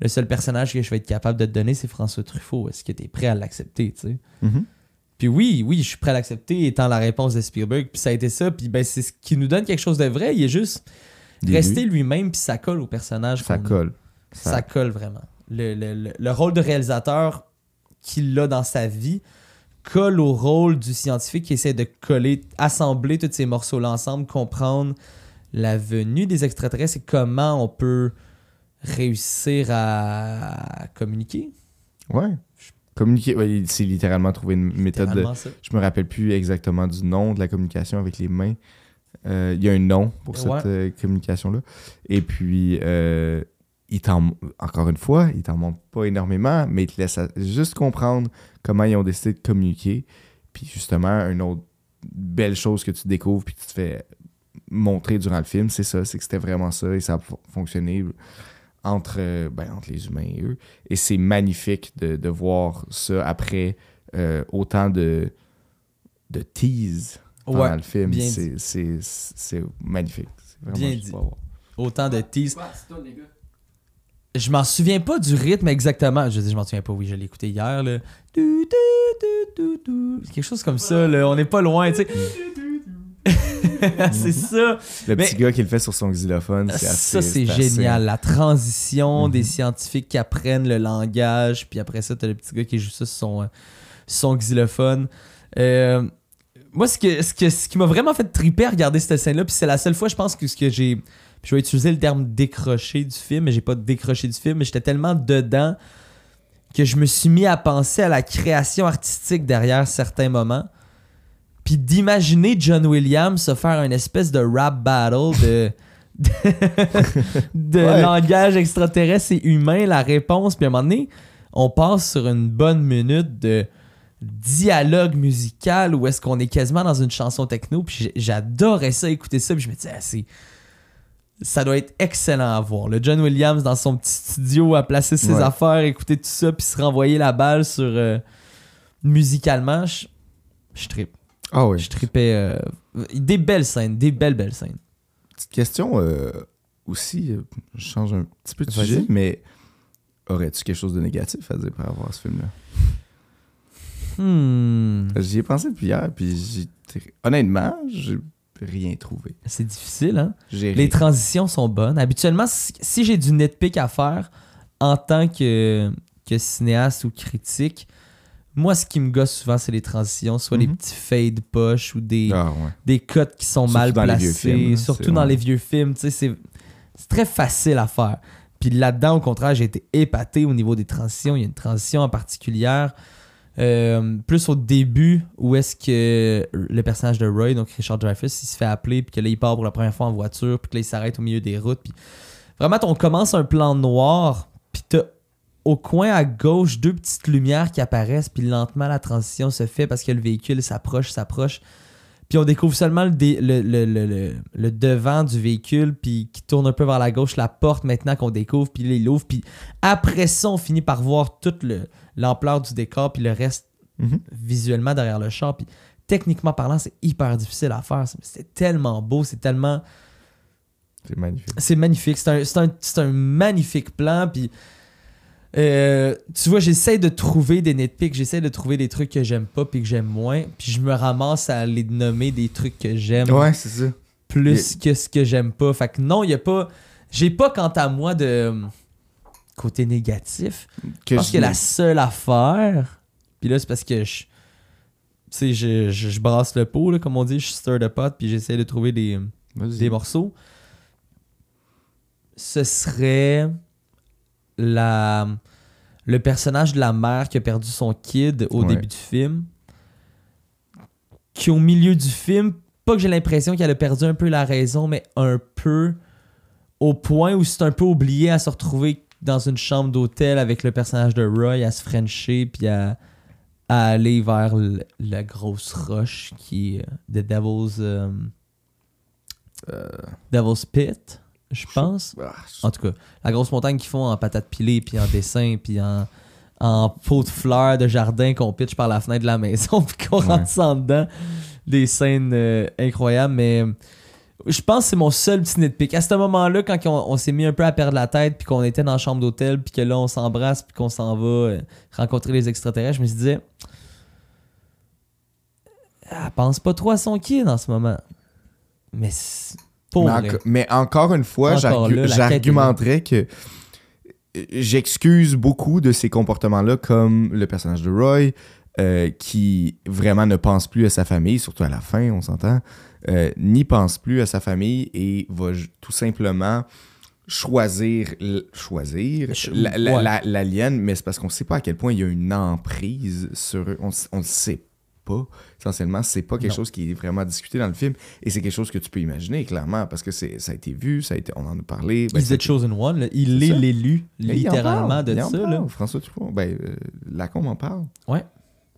le seul personnage que je vais être capable de te donner, c'est François Truffaut. Est-ce que tu es prêt à l'accepter, tu sais? Mhm. Puis oui, oui, je suis prêt à l'accepter étant la réponse de Spielberg. Puis ça a été ça. Puis ben, c'est ce qui nous donne quelque chose de vrai. Il est juste vues, lui-même, puis ça colle au personnage. Ça colle. Ça, Ça- colle vraiment. Le, le- le- le rôle de réalisateur qu'il a dans sa vie colle au rôle du scientifique qui essaie de coller, assembler tous ces morceaux-là ensemble, comprendre la venue des extraterrestres et comment on peut réussir à communiquer. Ouais. Communiquer, ouais, c'est littéralement trouver une méthode de. Je me rappelle plus exactement du nom de la communication avec les mains. Euh, Il y a un nom pour cette euh, communication-là. Et puis, euh, il t'en, encore une fois, il t'en montre pas énormément, mais il te laisse juste comprendre comment ils ont décidé de communiquer. Puis justement, une autre belle chose que tu découvres puis que tu te fais montrer durant le film, c'est ça, c'est que c'était vraiment ça et ça a fo- fonctionné entre, ben, entre les humains et eux. Et c'est magnifique de, de voir ça après euh, autant de, de tease pendant Ouais, le film. C'est, c'est, c'est magnifique. C'est vraiment Bien dit. Autant de tease. Les gars? Je m'en souviens pas du rythme exactement. Je dis, je m'en souviens pas. Oui, je l'ai écouté hier. Là. Du, du, du, du, du. Quelque chose comme ça. Là. On n'est pas loin, tu sais. c'est ça. Le Mais- petit gars qui le fait sur son xylophone, c'est Ça, c'est assez- génial. La transition Mhm. des scientifiques qui apprennent le langage, puis après ça, t'as le petit gars qui joue ça sur son, euh, son xylophone. Euh, moi, ce, que, ce, que, ce qui m'a vraiment fait triper à regarder cette scène-là, puis c'est la seule fois, je pense, que ce que j'ai. Je vais utiliser le terme décroché du film, mais j'ai pas décroché du film, mais j'étais tellement dedans que je me suis mis à penser à la création artistique derrière certains moments. Puis d'imaginer John Williams se faire une espèce de rap battle de, de, de Ouais. langage extraterrestre et humain, la réponse. Puis à un moment donné, on passe sur une bonne minute de dialogue musical où est-ce qu'on est quasiment dans une chanson techno. Puis j'adorais ça, écouter ça. Puis je me disais, ah, c'est. Ça doit être excellent à voir. Le John Williams dans son petit studio à placer ses Ouais. affaires, écouter tout ça, puis se renvoyer la balle sur. euh, musicalement, je, je trippe. Ah oui. Je tripais. euh, des belles scènes, des belles, belles scènes. Petite question euh, aussi, euh, je change un petit peu de Vas-y. sujet, mais aurais-tu quelque chose de négatif à dire par rapport à ce film-là? Hmm. J'y ai pensé depuis hier, puis j'ai... honnêtement, j'ai rien trouvé. C'est difficile, hein? J'ai Les rien- transitions sont bonnes. Habituellement, si, j'ai du nitpick à faire en tant que, que cinéaste ou critique, Moi, ce qui me gosse souvent, c'est les transitions, soit les Mhm. petits fade push ou des, Ah, ouais. des cuts qui sont Surtout mal placés, films, surtout dans ouais. les vieux films. Tu sais, c'est c'est très facile à faire. Puis là-dedans, au contraire, j'ai été épaté au niveau des transitions. Il y a une transition en particulière. euh, plus au début, où est-ce que le personnage de Roy, donc Richard Dreyfuss, il se fait appeler, puis que là, il part pour la première fois en voiture, puis que là, il s'arrête au milieu des routes. Puis vraiment, on commence un plan noir, puis t'as au coin à gauche deux petites lumières qui apparaissent, puis lentement, la transition se fait parce que le véhicule s'approche, s'approche. Puis on découvre seulement le, dé- le, le- le- le- le devant du véhicule, puis qui tourne un peu vers la gauche, la porte maintenant qu'on découvre, puis il ouvre. Puis après ça, on finit par voir toute le- l'ampleur du décor, puis le reste Mhm. visuellement derrière le char. Puis techniquement parlant, c'est hyper difficile à faire. C'est tellement beau, c'est tellement. C'est magnifique. C'est magnifique. C'est un, un magnifique plan. Puis, euh, tu vois, j'essaie de trouver des nitpicks, j'essaie de trouver des trucs que j'aime pas puis que j'aime moins. Puis je me ramasse à les nommer des trucs que j'aime Ouais, c'est ça. plus que ce que j'aime pas. Fait que non, il y a pas. J'ai pas, quant à moi, de euh, côté négatif. Que Je pense je- que la seule affaire, puis là, c'est parce que je. Tu sais, je, je, brasse le pot, là, comme on dit, je stir the pot, puis j'essaie de trouver des, Vas-y. des morceaux. Ce serait la le personnage de la mère qui a perdu son kid au Ouais. début du film. Qui au milieu du film, pas que j'ai l'impression qu'elle a perdu un peu la raison, mais un peu au point où c'est un peu oublié à se retrouver dans une chambre d'hôtel avec le personnage de Roy à se frencher puis à, à aller vers le- la grosse roche qui est euh, The Devil's euh, Devil's Pit, je pense. Ah, En tout cas, la grosse montagne qu'ils font en patates pilées, puis en dessin, puis en, en pot de fleurs de jardin qu'on pitch par la fenêtre de la maison, puis qu'on Ouais. rentre en dedans. Des scènes euh, incroyables, mais je pense que c'est mon seul petit nitpick. À ce moment-là, quand on, on s'est mis un peu à perdre la tête, puis qu'on était dans la chambre d'hôtel, puis que là, on s'embrasse, puis qu'on s'en va euh, rencontrer les extraterrestres, je me suis dit, elle pense pas trop à son kid en ce moment. Mais pour mais, encore une fois, j'argumenterais que j'excuse beaucoup de ces comportements-là, comme le personnage de Roy, euh, qui vraiment ne pense plus à sa famille, surtout à la fin, on s'entend, euh, n'y pense plus à sa famille et va tout simplement choisir choisir Ch- la- la- ouais. la- l'alien, mais c'est parce qu'on sait pas à quel point il y a une emprise sur eux. On, on le sait pas. Essentiellement, c'est pas quelque Non. chose qui est vraiment discuté dans le film. Et c'est quelque chose que tu peux imaginer, clairement, parce que c'est, ça a été vu, ça a été, on en a parlé. Ben, chosen one. là. Il est l'élu, littéralement, de ça. Là. François Truffaut, ben, euh, Lacombe en parle. Ouais.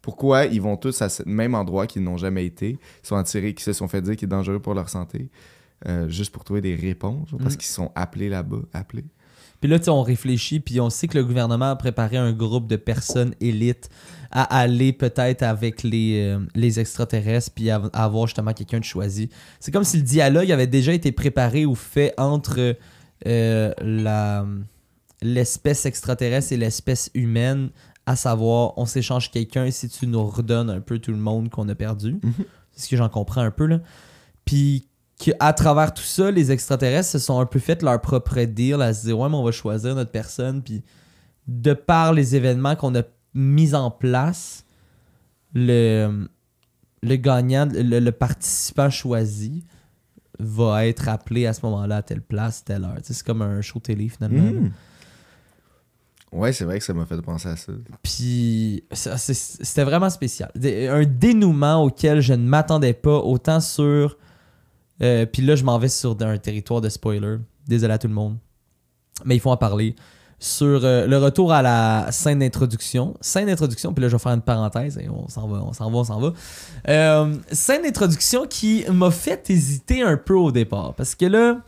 Pourquoi ils vont tous à ce même endroit qu'ils n'ont jamais été, ils sont attirés, qui se sont fait dire qu'il est dangereux pour leur santé, euh, juste pour trouver des réponses, parce Mm. qu'ils sont appelés là-bas, appelés. Puis là, on réfléchit, puis on sait que le gouvernement a préparé un groupe de personnes élites à aller peut-être avec les, euh, les extraterrestres, puis à, à avoir justement quelqu'un de choisi. C'est comme si le dialogue avait déjà été préparé ou fait entre euh, la l'espèce extraterrestre et l'espèce humaine, à savoir, on s'échange quelqu'un si tu nous redonnes un peu tout le monde qu'on a perdu. Mhm. C'est ce que j'en comprends un peu, là. Puis qu'à travers tout ça, les extraterrestres se sont un peu fait leur propre deal à se dire ouais, mais on va choisir notre personne. Puis de par les événements qu'on a mis en place, le, le gagnant, le, le participant choisi va être appelé à ce moment-là à telle place, telle heure. C'est comme un show télé finalement. Mhm. Ouais, c'est vrai que ça m'a fait penser à ça. Puis ça, c'est- c'était vraiment spécial. Un dénouement auquel je ne m'attendais pas, autant sur. euh, puis là, je m'en vais sur un territoire de spoiler. Désolé à tout le monde. Mais il faut en parler. Sur euh, le retour à la scène d'introduction. Scène d'introduction, puis là, je vais faire une parenthèse et on s'en va, on s'en va, on s'en va. Euh, scène d'introduction qui m'a fait hésiter un peu au départ. Parce que là,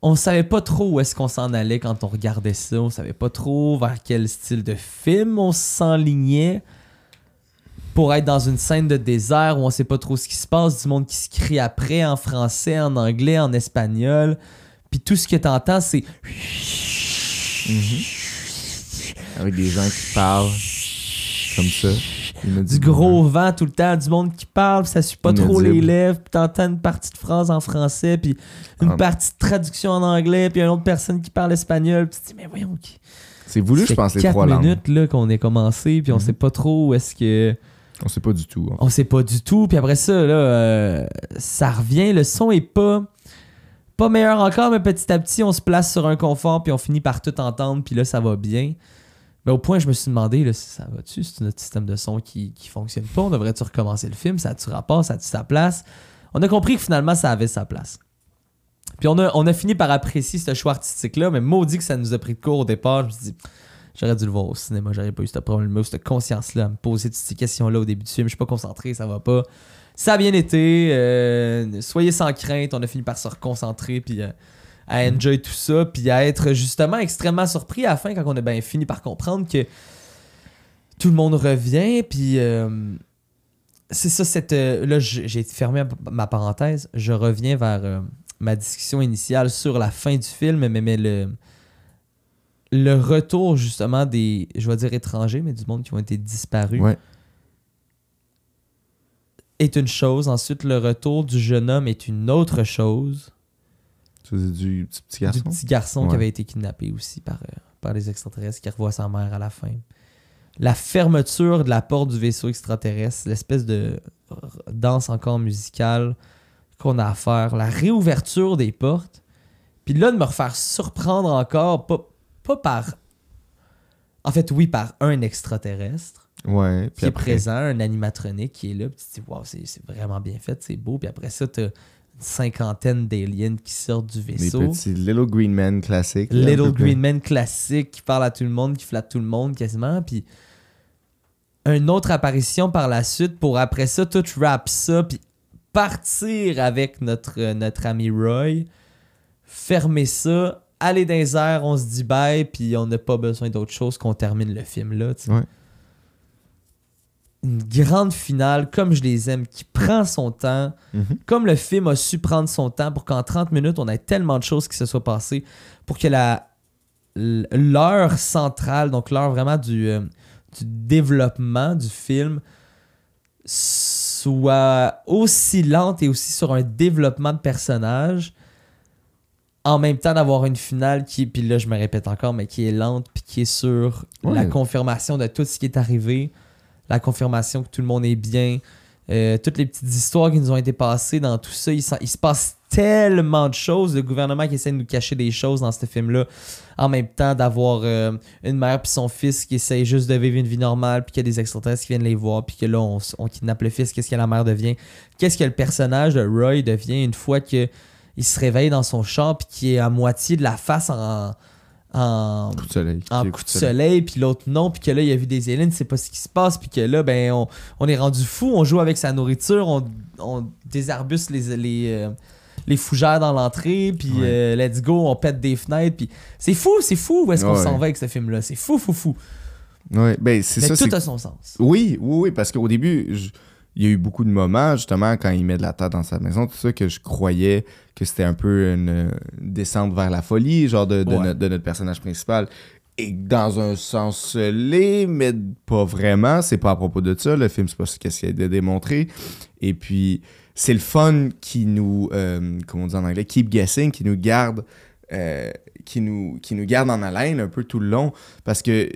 on savait pas trop où est-ce qu'on s'en allait quand on regardait ça. On savait pas trop vers quel style de film on s'enlignait pour être dans une scène de désert où on sait pas trop ce qui se passe, du monde qui se crie après en français, en anglais, en espagnol. Puis tout ce que t'entends, c'est Avec des gens qui parlent comme ça. du gros vent tout le temps, du monde qui parle, ça suit pas trop les lèvres, puis t'entends une partie de phrase en français, puis une Ah. partie de traduction en anglais, puis une autre personne qui parle espagnol, puis tu te dis, mais voyons, qui- C'est voulu, je pense, les trois langues. minutes là, qu'on est commencé, puis on Mhm. sait pas trop où est-ce que. On sait pas du tout. On sait pas du tout. Puis après ça, là, euh, ça revient. Le son est pas, pas meilleur encore, mais petit à petit, on se place sur un confort, puis on finit par tout entendre, puis là, ça va bien. Mais au point, je me suis demandé, là, ça va-tu? C'est notre système de son qui, qui fonctionne pas? On devrait-tu recommencer le film? Ça a-tu rapport? Ça a-tu sa place? On a compris que finalement, ça avait sa place. Puis on a, on a fini par apprécier ce choix artistique-là, mais maudit que ça nous a pris de court au départ. Je me suis dit, j'aurais dû le voir au cinéma, j'aurais pas eu ce problème-là, cette conscience-là me poser toutes ces questions-là au début du film. Je suis pas concentré, ça va pas. Ça a bien été. euh, soyez sans crainte. On a fini par se reconcentrer puis euh, à enjoy tout ça, puis à être justement extrêmement surpris à la fin quand on a bien fini par comprendre que tout le monde revient. Puis euh, c'est ça, cette. là, j'ai fermé ma parenthèse. Je reviens vers ma discussion initiale sur la fin du film, mais, mais le. Le retour justement des, je vais dire étrangers, mais du monde qui ont été disparus Ouais. Est une chose. Ensuite, le retour du jeune homme est une autre chose. Tu du petit, petit garçon? Du petit garçon qui avait été kidnappé aussi par, euh, par les extraterrestres qui revoit sa mère à la fin. La fermeture de la porte du vaisseau extraterrestre, l'espèce de danse encore musicale qu'on a à faire, la réouverture des portes. Puis là, de me refaire surprendre encore, pas, pas par. En fait, oui, par un extraterrestre Ouais. qui est après, présent, un animatronique qui est là, puis tu te dis, waouh, c'est vraiment bien fait, c'est beau. Puis après ça, t'as une cinquantaine d'aliens qui sortent du des vaisseau. petits Little Green là, un Little. Green Man classique qui parle à tout le monde, qui flatte tout le monde quasiment. Puis une autre apparition par la suite pour après ça, tout wrap ça, puis partir avec notre, euh, notre ami Roy, fermer ça, aller dans les airs, on se dit bye, puis on n'a pas besoin d'autre chose qu'on termine le film là. tu sais. Ouais. Une grande finale, comme je les aime, qui prend son temps. Mhm. comme le film a su prendre son temps pour qu'en 30 minutes, on ait tellement de choses qui se soient passées pour que la l'heure centrale, donc l'heure vraiment du, euh, du développement du film, soit aussi lente et aussi sur un développement de personnage, en même temps d'avoir une finale qui, puis là je me répète encore, mais qui est lente, puis qui est sur la confirmation de tout ce qui est arrivé, la confirmation que tout le monde est bien, euh, toutes les petites histoires qui nous ont été passées dans tout ça. Il, se passe tellement de choses. Le gouvernement qui essaie de nous cacher des choses dans ce film-là. En même temps, d'avoir euh, une mère puis son fils qui essayent juste de vivre une vie normale, puis qu'il y a des extraterrestres qui viennent les voir, puis que là, on, kidnappe le fils. Qu'est-ce que la mère devient? Qu'est-ce que le personnage de Roy devient une fois que il se réveille dans son champ, puis qui est à moitié de la face en. En Coup de soleil. en Qui est coup de soleil, puis l'autre non, puis que là, il a vu des aliens, sait pas ce qui se passe, puis que là, ben, on, on est rendu fou, on joue avec sa nourriture, on, on désarbuste les, les, euh, les fougères dans l'entrée, puis Ouais. euh, let's go, on pète des fenêtres, puis c'est fou, c'est fou où est-ce qu'on Ouais. s'en va avec ce film-là, c'est fou, fou, fou. Ouais, ben c'est Mais ça. tout c'est- a son sens. Oui, oui, oui, parce qu'au début, je- il y a eu beaucoup de moments, justement, quand il met de la tête dans sa maison, tout ça, que je croyais que c'était un peu une, descente vers la folie, genre de, de Ouais. notre, de notre personnage principal. Et dans un sens l'est, mais pas vraiment. C'est pas à propos de ça. Le film, c'est pas ce qu'il essaie de démontrer. Et puis, c'est le fun qui nous, euh, comment on dit en anglais, keep guessing, qui nous garde. euh, qui nous, qui nous garde en haleine un peu tout le long parce que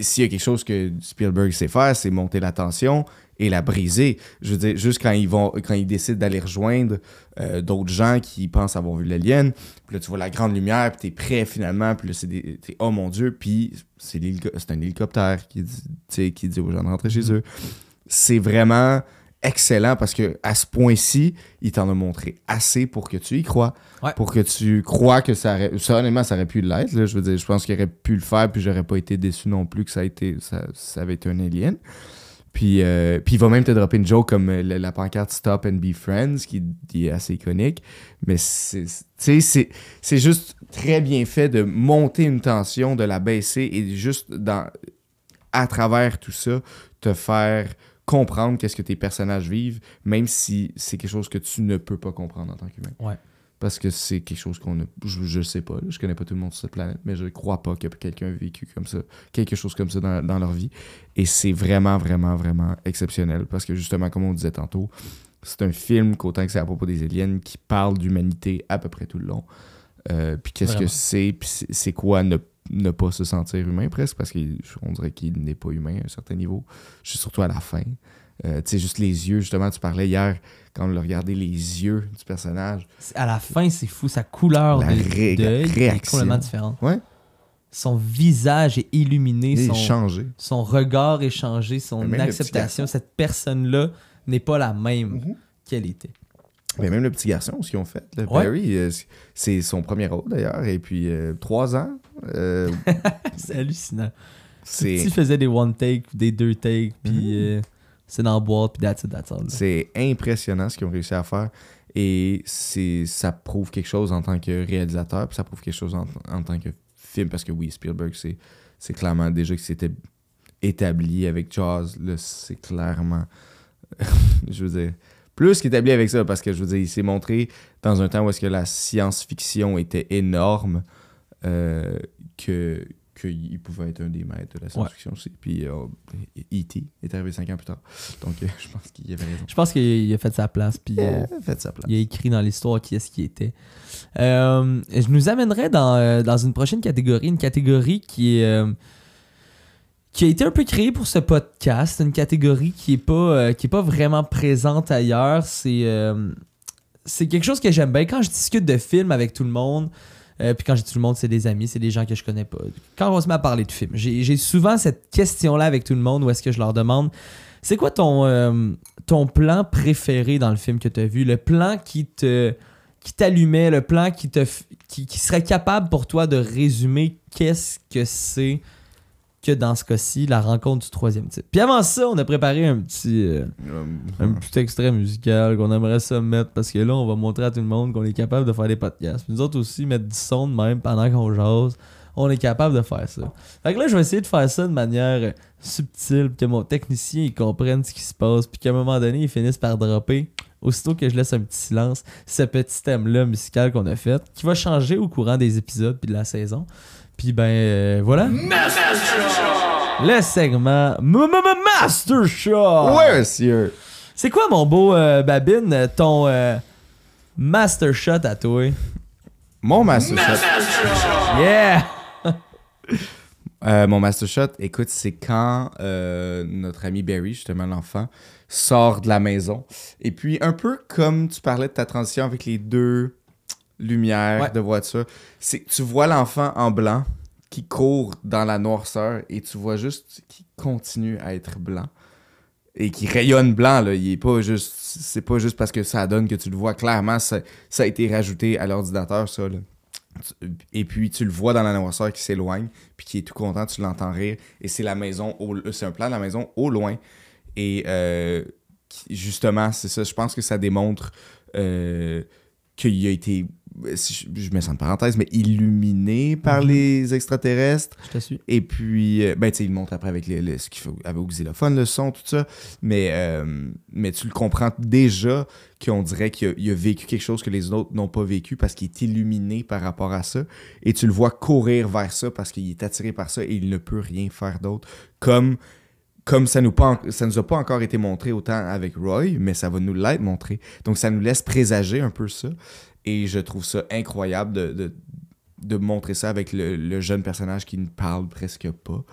s'il y a quelque chose que Spielberg sait faire, c'est monter la tension et la briser. Je veux dire, juste quand ils vont, quand ils décident d'aller rejoindre euh, d'autres gens qui pensent avoir vu l'alien, puis là tu vois la grande lumière, puis t'es prêt finalement, puis là c'est des, t'es, oh mon dieu, puis c'est, un hélicoptère qui dit, qui dit aux gens de rentrer chez eux. C'est vraiment excellent parce que à ce point-ci, il t'en a montré assez pour que tu y crois, Ouais. pour que tu crois que ça aurait, ça honnêtement ça aurait pu l'être. là. je veux dire, je pense qu'il aurait pu le faire, puis j'aurais pas été déçu non plus que ça a été, ça, ça avait été un alien. Puis, euh, puis il va même te dropper une joke comme euh, la, pancarte Stop and Be Friends, qui, est assez iconique. Mais c'est, c'est, juste très bien fait de monter une tension, de la baisser et juste à travers tout ça, te faire comprendre qu'est-ce que tes personnages vivent, même si c'est quelque chose que tu ne peux pas comprendre en tant qu'humain. Ouais. Parce que c'est quelque chose qu'on a. Je, je sais pas, là, je connais pas tout le monde sur cette planète, mais je crois pas que quelqu'un ait vécu comme ça, quelque chose comme ça dans, dans leur vie. Et c'est vraiment, vraiment, vraiment exceptionnel. Parce que justement, comme on disait tantôt, c'est un film qu'autant que c'est à propos des aliens qui parle d'humanité à peu près tout le long. Euh, puis qu'est-ce que c'est, puis c'est- c'est quoi ne ne pas se sentir humain presque? Parce qu'on dirait qu'il n'est pas humain à un certain niveau. Je suis surtout à la fin. Euh, tu sais, juste les yeux, justement, tu parlais hier, quand on a regardé les yeux du personnage. À la fin, c'est fou. Sa couleur La de ré- d'œil est réaction. complètement différente. Ouais, Son visage est illuminé, il est son, changé. son regard est changé, son acceptation. Cette personne-là n'est pas la même Mhm. qu'elle était. Mais même le petit garçon, ce qu'ils ont fait, là, Ouais. Barry, euh, c'est son premier rôle d'ailleurs, et puis euh, trois ans, euh, C'est hallucinant. Si faisait des one take, des deux takes, puis Mhm. euh, c'est dans la boîte, puis that's it, that's all. C'est impressionnant ce qu'ils ont réussi à faire. Et ça prouve quelque chose en tant que réalisateur, puis ça prouve quelque chose en, en tant que film, parce que oui, Spielberg, c'est, clairement déjà que c'était établi avec Jaws, c'est clairement, je veux dire, plus qu'établi avec ça, parce que je veux dire, il s'est montré dans un temps où est-ce que la science-fiction était énorme, euh, que qu'il pouvait être un des maîtres de la science-fiction aussi. Puis euh, E.T. est arrivé cinq ans plus tard. Donc euh, je pense qu'il avait raison. Je pense qu'il a fait sa place, puis euh, Faites sa place. il a écrit dans l'histoire qui est-ce qui était. Je nous amènerais dans, dans une prochaine catégorie, une catégorie qui est... qui a été un peu créée pour ce podcast, une catégorie qui est pas, euh, qui est pas vraiment présente ailleurs. C'est euh, c'est quelque chose que j'aime bien. Quand je discute de films avec tout le monde, euh, puis quand dis tout le monde, c'est des amis, c'est des gens que je connais pas. Quand on se met à parler de films, j'ai j'ai souvent cette question-là avec tout le monde où est-ce que je leur demande c'est quoi ton, euh, plan préféré dans le film que tu as vu? Le plan qui te qui t'allumait, le plan qui, te, qui serait capable pour toi de résumer qu'est-ce que c'est que dans ce cas-ci, la rencontre du troisième type. Puis avant ça, on a préparé un petit, euh, un petit extrait musical qu'on aimerait ça mettre parce que là, on va montrer à tout le monde qu'on est capable de faire des podcasts. Puis nous autres aussi, mettre du son de même pendant qu'on jase, on est capable de faire ça. Fait que là, je vais essayer de faire ça de manière euh, subtile, puis que mon technicien il comprenne ce qui se passe, puis qu'à un moment donné, il finisse par dropper. Aussitôt que je laisse un petit silence, ce petit thème-là musical qu'on a fait, qui va changer au courant des épisodes puis de la saison. Puis ben euh, voilà. Le segment M- M- M- Master Shot. Ouais, monsieur. C'est quoi mon beau euh, Babine, ton euh, Master Shot à toi? Mon Master Shot. Yeah! Euh, mon Master Shot, écoute, c'est quand euh, notre ami Barry, justement l'enfant, sort de la maison. Et puis, un peu comme tu parlais de ta transition avec les deux lumières Ouais. de voiture, c'est tu vois l'enfant en blanc qui court dans la noirceur et tu vois juste qu'il continue à être blanc. Et qui rayonne blanc, là. Il est pas juste. C'est pas juste parce que ça donne que tu le vois. Clairement, ça, ça a été rajouté à l'ordinateur, ça, là. Et puis tu le vois dans la noirceur qui s'éloigne, puis qui est tout content, tu l'entends rire. Et c'est la maison, au- c'est un plan de la maison au loin. Et euh, justement, c'est ça, je pense que ça démontre euh, qu'il a été, si je, je mets ça en parenthèse, mais illuminé par Mhm. les extraterrestres. Je te suis. Et puis, euh, ben, tu sais, il le montre après avec le, le- ce qu'il faut, avec au xylophone, le son, tout ça. Mais, euh, mais tu le comprends déjà qu'on dirait qu'il a, vécu quelque chose que les autres n'ont pas vécu parce qu'il est illuminé par rapport à ça. Et tu le vois courir vers ça parce qu'il est attiré par ça et il ne peut rien faire d'autre. Comme, comme ça nous, pas, ça nous a pas encore été montré autant avec Roy, mais ça va nous l'être montré. Donc, ça nous laisse présager un peu ça. Et je trouve ça incroyable de, de, de montrer ça avec le, le jeune personnage qui ne parle presque pas.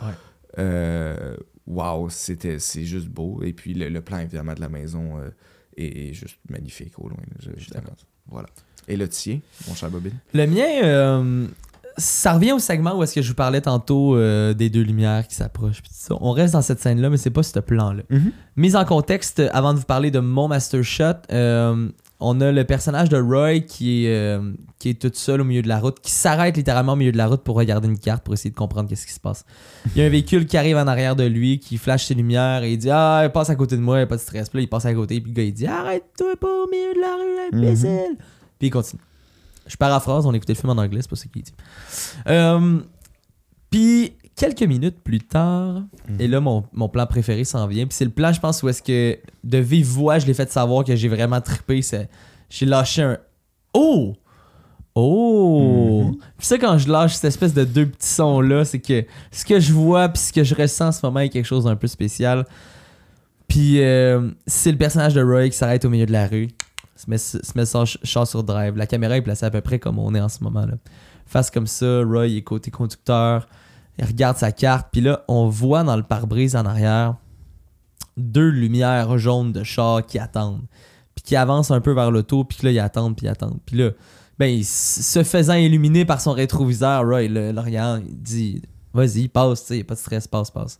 Euh, Wow, c'était, c'est juste beau. Et puis le, le plan, évidemment, de la maison euh, est, est juste magnifique au loin. là. Je-. Voilà. Et le tien, mon cher Bobine? Le mien, euh, ça revient au segment où est-ce que je vous parlais tantôt euh, des deux lumières qui s'approchent. On reste dans cette scène-là, mais c'est pas ce plan-là. Mise en contexte, avant de vous parler de mon Master Shot, on a le personnage de Roy qui est, euh, qui est tout seul au milieu de la route, qui s'arrête littéralement au milieu de la route pour regarder une carte pour essayer de comprendre qu'est-ce qui se passe. Il y a un véhicule qui arrive en arrière de lui, qui flash ses lumières et il dit Ah, il passe à côté de moi, il a pas de stress. Puis là, il passe à côté, puis le gars il dit Arrête-toi pas au milieu de la rue, imbécile. Puis il continue. Je paraphrase, on écoutait le film en anglais, c'est pas ça qu'il dit. Euh, puis quelques minutes plus tard, et là mon, mon plan préféré s'en vient. Puis c'est le plan, je pense, où est-ce que de vive voix, je l'ai fait savoir que j'ai vraiment trippé. c'est- J'ai lâché un Oh! Oh! Puis ça, quand je lâche cette espèce de deux petits sons-là, c'est que ce que je vois puis ce que je ressens en ce moment est quelque chose d'un peu spécial. Puis euh, c'est le personnage de Roy qui s'arrête au milieu de la rue, se met, se met son ch- char sur drive. La caméra est placée à peu près comme on est en ce moment. là. Face comme ça, Roy est côté conducteur. Il regarde sa carte. Puis là, on voit dans le pare-brise en arrière deux lumières jaunes de char qui attendent. Puis qui avancent un peu vers l'auto. Puis là, ils attendent, puis ils attendent. Puis là, ben, se faisant illuminer par son rétroviseur, Roy le, le regarde. Il dit Vas-y, passe, tu sais, pas de stress, passe, passe.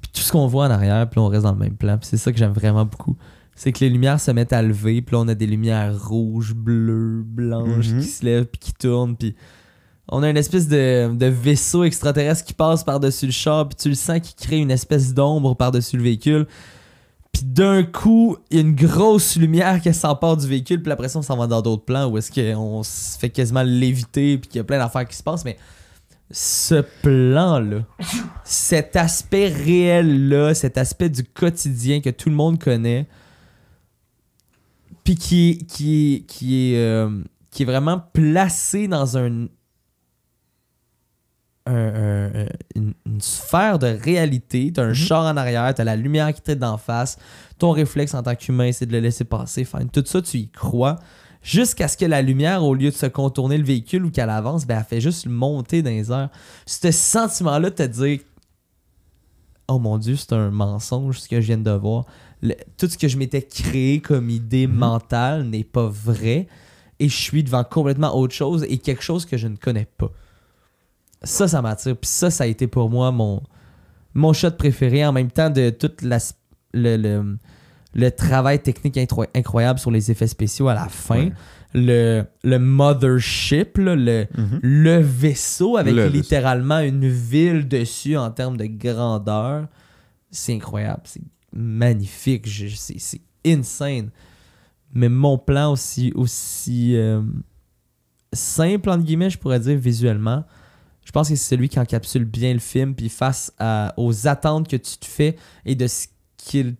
Puis tout ce qu'on voit en arrière, puis là, on reste dans le même plan. Puis c'est ça que j'aime vraiment beaucoup. C'est que les lumières se mettent à lever, puis là, on a des lumières rouges, bleues, blanches Mhm. qui se lèvent, puis qui tournent, puis on a une espèce de, de vaisseau extraterrestre qui passe par-dessus le char, puis tu le sens qui crée une espèce d'ombre par-dessus le véhicule. Puis d'un coup, il y a une grosse lumière qui s'empare du véhicule, puis après ça, on s'en va dans d'autres plans où est-ce qu'on se fait quasiment léviter, puis qu'il y a plein d'affaires qui se passent, mais ce plan-là, cet aspect réel-là, cet aspect du quotidien que tout le monde connaît, puis qui, qui, qui, est, euh, qui est vraiment placé dans un, un- un- un- une, une sphère de réalité. T'as un char en arrière, t'as la lumière qui t'aide d'en face. Ton réflexe en tant qu'humain, c'est de le laisser passer. Fine. Tout ça, tu y crois. Jusqu'à ce que la lumière, au lieu de se contourner le véhicule ou qu'elle avance, ben, elle fait juste monter dans les airs. Ce sentiment-là de te dire Oh mon Dieu, c'est un mensonge ce que je viens de voir. Le- tout ce que je m'étais créé comme idée Mhm. mentale n'est pas vrai. Et je suis devant complètement autre chose et quelque chose que je ne connais pas. Ça, ça m'attire. Puis ça, ça a été pour moi mon, mon shot préféré en même temps de tout l'as- le, le, le travail technique incro- incroyable sur les effets spéciaux à la fin. Ouais. Le, le mothership, là, le, Mhm. le vaisseau avec Le vaisseau. littéralement une ville dessus en termes de grandeur. C'est incroyable. C'est magnifique. C'est insane. Mais mon plan aussi, aussi euh, simple, entre guillemets, je pourrais dire visuellement, je pense que c'est celui qui encapsule bien le film, puis face aux attentes que tu te fais et de ce qu'il.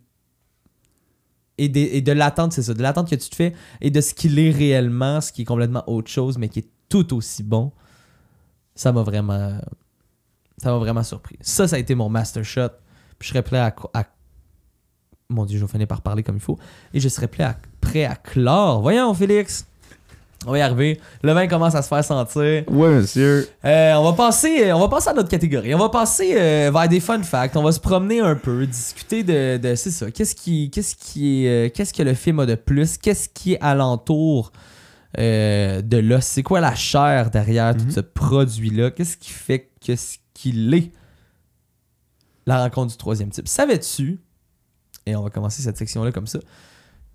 Et, des- et de l'attente, c'est ça, de l'attente que tu te fais et de ce qu'il est réellement, ce qui est complètement autre chose, mais qui est tout aussi bon. Ça m'a vraiment. Ça m'a vraiment surpris. Ça, ça a été mon master shot. Puis je serais prêt à, Mon Dieu, je vais finir par parler comme il faut. Et je serais prêt prêt à clore. Voyons, Félix. On va y arriver. Le vin commence à se faire sentir. Ouais, monsieur. Euh, on va passer, on va passer à notre catégorie. On va passer euh, vers des fun facts. On va se promener un peu, discuter de, de c'est ça. Qu'est-ce qui, qu'est-ce qui est, euh, qu'est-ce que le film a de plus? Qu'est-ce qui est alentour euh, de là? C'est quoi la chair derrière tout Mhm. ce produit-là? Qu'est-ce qui fait que ce qu'il est? La rencontre du troisième type. Savais-tu Et on va commencer cette section-là comme ça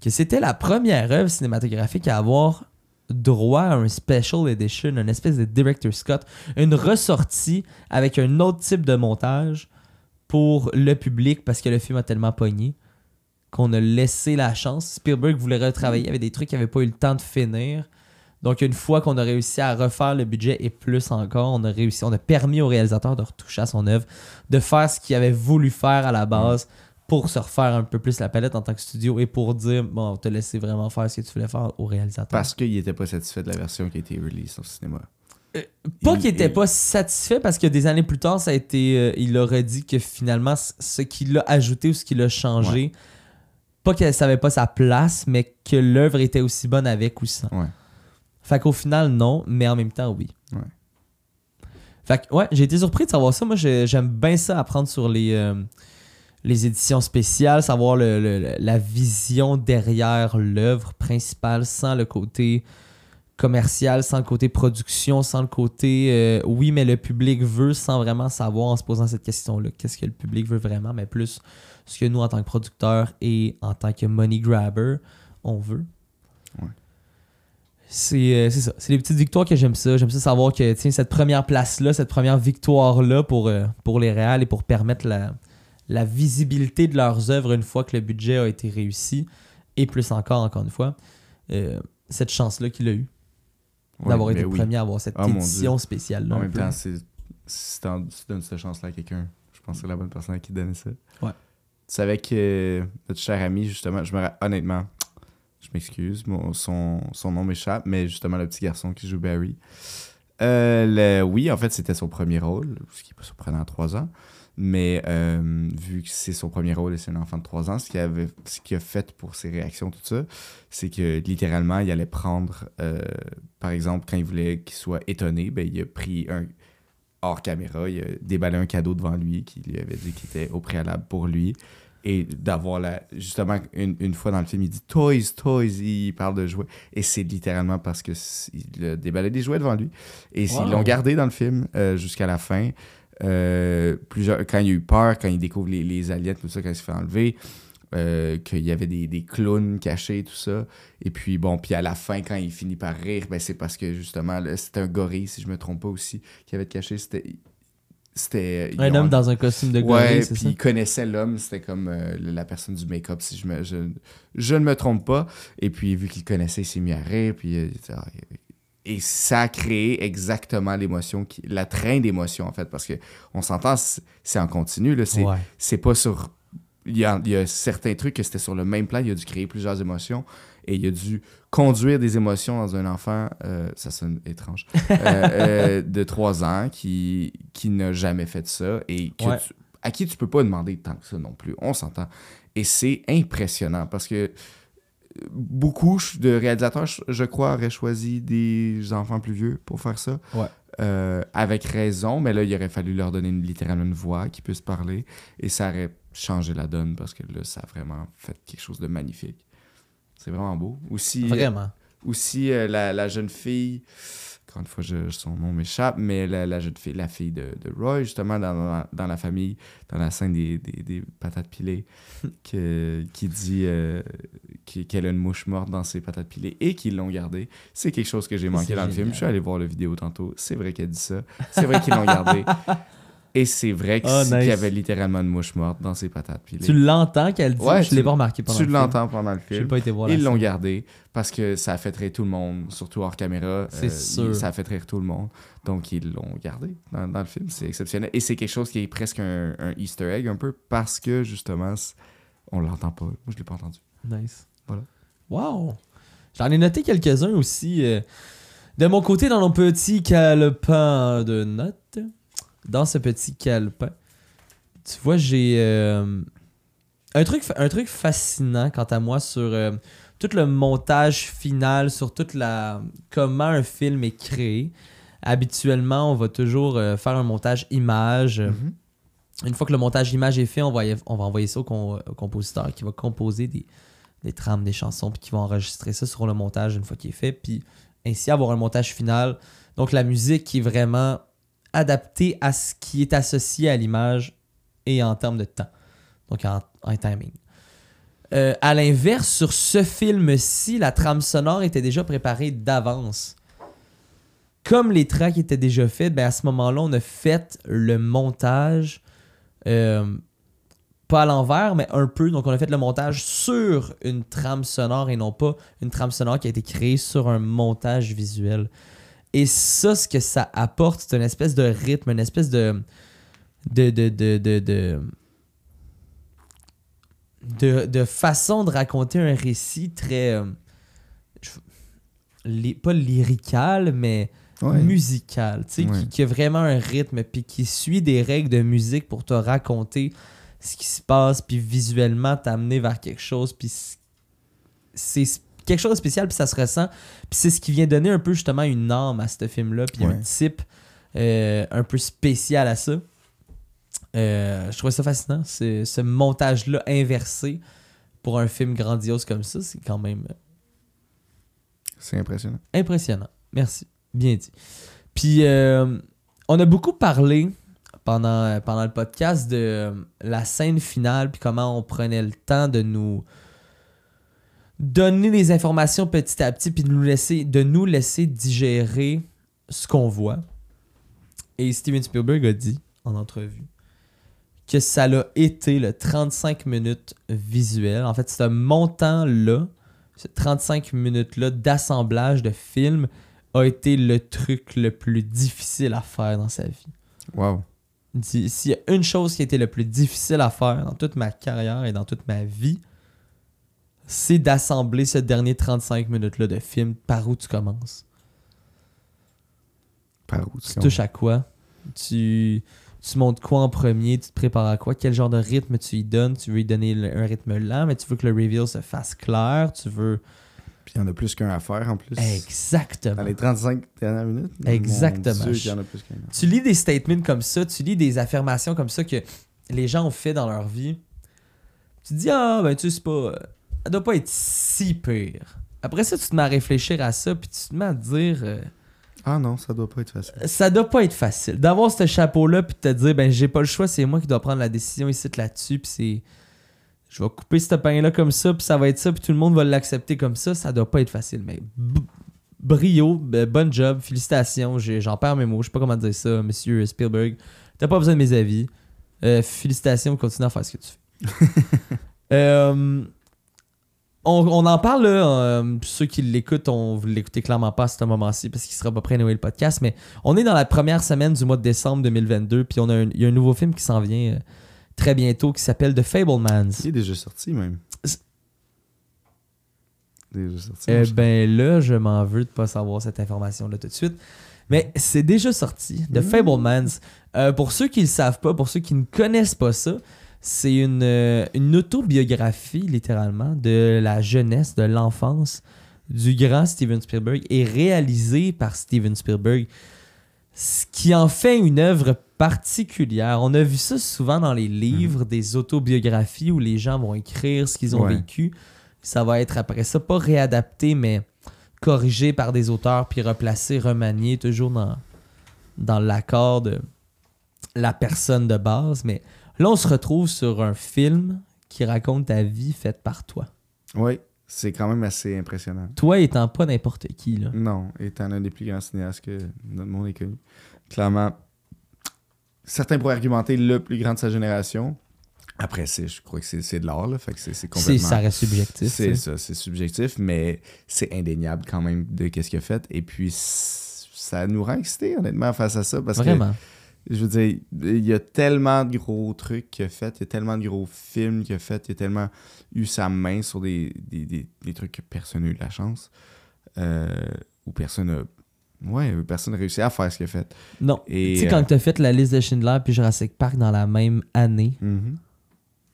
que c'était la première œuvre cinématographique à avoir droit à un special edition, une espèce de director Scott, une ressortie avec un autre type de montage pour le public parce que le film a tellement pogné qu'on a laissé la chance. Spielberg voulait retravailler, avait des trucs qui n'avaient pas eu le temps de finir. Donc une fois qu'on a réussi à refaire le budget et plus encore, on a réussi, on a permis au réalisateur de retoucher à son œuvre, de faire ce qu'il avait voulu faire à la base pour se refaire un peu plus la palette en tant que studio et pour dire bon, on t'a laissé vraiment faire ce que tu voulais faire au réalisateur. Parce qu'il était pas satisfait de la version qui a été release au cinéma. Pas Il- qu'il était il- pas satisfait parce que des années plus tard, ça a été, euh, il aurait dit que finalement, ce qu'il a ajouté ou ce qu'il a changé, pas qu'elle savait pas sa place, mais que l'œuvre était aussi bonne avec ou sans. Ouais. Fait qu'au final, non, mais en même temps, oui. Ouais. Fait que, ouais, j'ai été surpris de savoir ça. Moi, j'ai- j'aime bien ça apprendre sur les, euh, les éditions spéciales, savoir le- le- la vision derrière l'œuvre principale sans le côté commercial, sans le côté production, sans le côté euh, oui, mais le public veut, sans vraiment savoir en se posant cette question-là. Qu'est-ce que le public veut vraiment, mais plus ce que nous, en tant que producteurs et en tant que money grabber, on veut. Ouais. C'est euh, c'est ça. C'est les petites victoires que j'aime ça. J'aime ça savoir que tiens, cette première place-là, cette première victoire-là pour, euh, pour les réals et pour permettre la, la visibilité de leurs œuvres une fois que le budget a été réussi, et plus encore, encore une fois, euh, cette chance-là qu'il a eu Ouais, d'avoir été le oui. premier à avoir cette mon édition spéciale-là. En même peu. temps, si tu donnes cette chance-là à quelqu'un, je pense que c'est la bonne personne à qui donner ça. Ouais. Tu savais que notre cher ami, justement, je me honnêtement, je m'excuse, son, son nom m'échappe, mais justement, le petit garçon qui joue Barry. Euh, le- oui, en fait, c'était son premier rôle, ce qui est pas surprenant à 3 ans. Mais euh, vu que c'est son premier rôle et c'est un enfant de 3 ans, ce qu'il avait, ce qu'il a fait pour ses réactions, tout ça, c'est que littéralement, il allait prendre, euh, par exemple, quand il voulait qu'il soit étonné, ben, il a pris un hors caméra, il a déballé un cadeau devant lui qui lui avait dit qu'il était au préalable pour lui. Et d'avoir la. Justement, une, une fois dans le film, il dit Toys, Toys, il parle de jouets. Et c'est littéralement parce que s- il a déballé des jouets devant lui. Et Wow. ils l'ont gardé dans le film euh, jusqu'à la fin. Euh, plusieurs, quand il a eu peur, quand il découvre les, les aliens, tout ça, quand il se fait enlever, euh, qu'il y avait des, des clowns cachés, tout ça. Et puis, bon, puis à la fin, quand il finit par rire, ben, c'est parce que justement, c'était un gorille, si je me trompe pas aussi, qui avait caché. C'était. C'était. Un homme dans un costume de gorille, Ouais, c'est puis ça? il connaissait l'homme, c'était comme euh, la personne du make-up, si je, me, je, je ne me trompe pas. Et puis, vu qu'il connaissait, il s'est mis à rire, puis euh, il dit, Ah, et ça a créé exactement l'émotion, qui, la train d'émotion, en fait, parce que on s'entend, c'est en continu, là, c'est Ouais. c'est pas sur. Il y, a, il y a certains trucs que c'était sur le même plan, il a dû créer plusieurs émotions et il a dû conduire des émotions dans un enfant, euh, ça sonne étrange, euh, euh, de 3 ans qui, qui n'a jamais fait ça et que Ouais. tu- à qui tu peux pas demander tant que ça non plus, on s'entend. Et c'est impressionnant parce que beaucoup de réalisateurs, je- crois, auraient choisi des enfants plus vieux pour faire ça. Ouais. Euh, avec raison, mais là, il aurait fallu leur donner une- littéralement une voix qui puisse parler. Et ça aurait changé la donne parce que là, ça a vraiment fait quelque chose de magnifique. C'est vraiment beau. Aussi, Vraiment. Aussi euh, la, la jeune fille, encore une fois, je- son nom m'échappe, mais la, la jeune fille, la fille de, de Roy, justement, dans, dans, dans la famille, dans la scène des, des, des patates pilées, que- qui dit euh, qu'elle a une mouche morte dans ses patates pilées et qu'ils l'ont gardée. C'est quelque chose que j'ai manqué dans le film. Je suis allé voir la vidéo tantôt. C'est vrai qu'elle dit ça. C'est vrai qu'ils l'ont gardée. Et c'est vrai Oh, nice. qu'il y avait littéralement une mouche morte dans ses patates pilées. Tu l'entends qu'elle dit, Ouais, je l'ai tu- pas remarqué pendant Tu le film. l'entends pendant le film. pas été voir Ils l'ont gardé parce que ça a fait rire tout le monde, surtout hors caméra. C'est Euh, sûr. Ça a fait rire tout le monde. Donc, ils l'ont gardé dans, dans le film. C'est exceptionnel. Et c'est quelque chose qui est presque un, un Easter egg, un peu, parce que justement, on l'entend pas. Moi, je l'ai pas entendu. Nice. Voilà. Wow. J'en ai noté quelques-uns aussi. euh, de mon côté, dans mon petit calepin de notes, dans ce petit calepin, tu vois, j'ai euh, un, truc, un truc fascinant quant à moi sur euh, tout le montage final, sur toute la comment un film est créé. Habituellement, on va toujours euh, faire un montage image. Mhm. Une fois que le montage image est fait, on va, on va envoyer ça au, con- au compositeur qui va composer des, des trames, des chansons, puis qui va enregistrer ça sur le montage une fois qu'il est fait, puis ainsi avoir un montage final. Donc la musique qui est vraiment adaptée à ce qui est associé à l'image et en termes de temps, donc en, en timing. Euh, à l'inverse, sur ce film-ci, la trame sonore était déjà préparée d'avance. Comme les tracks étaient déjà faits, ben à ce moment-là, on a fait le montage, euh, pas à l'envers, mais un peu. Donc, on a fait le montage sur une trame sonore et non pas une trame sonore qui a été créée sur un montage visuel. Et ça, ce que ça apporte, c'est une espèce de rythme, une espèce de. de. de. de. de. de, de- de façon de raconter un récit très. euh, li- pas lyrical, mais Ouais. musical, tu sais, Ouais. qui, qui a vraiment un rythme, puis qui suit des règles de musique pour te raconter ce qui se passe, puis visuellement t'amener vers quelque chose, puis c'est quelque chose de spécial, puis ça se ressent, puis c'est ce qui vient donner un peu justement une âme à ce film-là, puis un type euh, un peu spécial à ça. Euh, je trouvais ça fascinant, ce, montage-là inversé pour un film grandiose comme ça, c'est quand même C'est impressionnant. Impressionnant. Merci. Bien dit. Puis, euh, on a beaucoup parlé pendant, pendant le podcast de euh, la scène finale, puis comment on prenait le temps de nous donner les informations petit à petit, puis de nous laisser, de nous laisser digérer ce qu'on voit. Et Steven Spielberg a dit en entrevue que ça l'a été le 35 minutes visuel. En fait, ce montant-là, ce 35 minutes-là d'assemblage de film a été le truc le plus difficile à faire dans sa vie. Wow. S'il y a une chose qui a été le plus difficile à faire dans toute ma carrière et dans toute ma vie, c'est d'assembler ce dernier 35 minutes-là de film. Par où tu commences Par où Tu touches à quoi? Tu... tu montes quoi en premier, tu te prépares à quoi, quel genre de rythme tu y donnes? Tu veux y donner le- un rythme lent, mais tu veux que le reveal se fasse clair. Tu veux. Puis il y en a plus qu'un à faire en plus. Exactement. Dans les 35 dernières minutes? Exactement. Mon Dieu, qu'il y en a plus qu'un. Tu lis des statements comme ça, tu lis des affirmations comme ça que les gens ont fait dans leur vie. Tu te dis, ah, ben, tu sais, c'est pas. Ça doit pas être si pire. Après ça, tu te mets à réfléchir à ça, puis tu te mets à te dire. euh, Ah non, ça doit pas être facile. ça doit pas être facile. D'avoir ce chapeau-là, puis de te dire, ben, j'ai pas le choix, c'est moi qui dois prendre la décision ici là-dessus, puis c'est. Je vais couper ce pain-là comme ça, puis ça va être ça, puis tout le monde va l'accepter comme ça. Ça doit pas être facile, mais. Brio, ben, bon job, félicitations. J'en perds mes mots, je sais pas comment dire ça, monsieur Spielberg. T'as pas besoin de mes avis. Euh, félicitations, continue à faire ce que tu fais. Euh, on, on en parle, là, euh, ceux qui l'écoutent, on vous l'écoutez clairement pas à ce moment-ci parce qu'il sera pas prêt à Noël le podcast, mais on est dans la première semaine du mois de décembre 2022, puis on a un, il y a un nouveau film qui s'en vient euh, très bientôt qui s'appelle The Fablemans. Il est déjà sorti même. Déjà sorti. Eh ben là, je m'en veux de pas savoir cette information-là tout de suite. Mais c'est déjà sorti, The Fablemans. Euh, pour ceux qui le savent pas, pour ceux qui ne connaissent pas ça, c'est une, euh, une autobiographie, littéralement, de la jeunesse, de l'enfance du grand Steven Spielberg et réalisé par Steven Spielberg. Ce qui en fait une œuvre particulière. On a vu ça souvent dans les livres, des autobiographies où les gens vont écrire ce qu'ils ont Ouais. vécu. Ça va être après ça, pas réadapté, mais corrigé par des auteurs, puis replacé, remanié, toujours dans, dans l'accord de la personne de base. Mais là, on se retrouve sur un film qui raconte ta vie faite par toi. Oui, c'est quand même assez impressionnant. Toi étant pas n'importe qui, là. Non, étant un des plus grands cinéastes que notre monde ait connu. Clairement, certains pourraient argumenter le plus grand de sa génération. Après, c'est, je crois que c'est, c'est de l'art, là. Fait que c'est, complètement. ça reste subjectif. C'est ça, c'est subjectif, mais c'est indéniable quand même de qu'est-ce qu'il a fait. Et puis, ça nous rend excités, honnêtement, face à ça. Parce Vraiment. que, je veux dire, il y a tellement de gros trucs qu'il a fait, il y a tellement de gros films qu'il a fait, il a tellement eu sa main sur des, des, des- des trucs que personne n'a eu de la chance. Euh, ou personne a. Ouais, personne n'a réussi à faire ce qu'il a fait. Non. Tu sais, euh, quand tu as fait la liste de Schindler puis Jurassic Park dans la même année, mhm.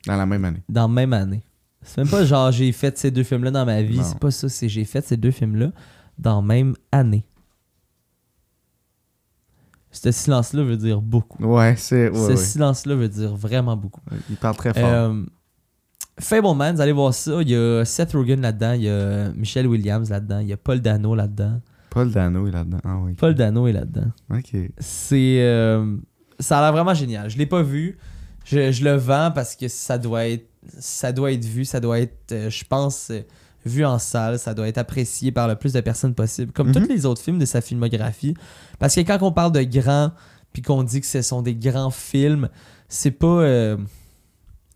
Dans la même année. dans la même année. C'est même pas genre j'ai fait ces deux films-là dans ma vie, c'est pas ça, c'est j'ai fait ces deux films-là dans la même année. Ce silence-là veut dire beaucoup. Ouais, c'est. Ouais, Ce ouais. silence-là veut dire vraiment beaucoup. Il parle très fort. Euh, Fablemans, allez voir ça. Il y a Seth Rogen là-dedans, il y a Michelle Williams là-dedans, il y a Paul Dano là-dedans. Paul Dano est là-dedans. Ah oui. Paul Dano est là-dedans. Ok. C'est. euh, ça a l'air vraiment génial. Je l'ai pas vu. Je, je le vends parce que ça doit être. Ça doit être vu. Ça doit être, euh, je pense, euh, vu en salle. Ça doit être apprécié par le plus de personnes possible. Comme Mhm. tous les autres films de sa filmographie. Parce que quand on parle de grands, puis qu'on dit que ce sont des grands films, c'est pas. euh,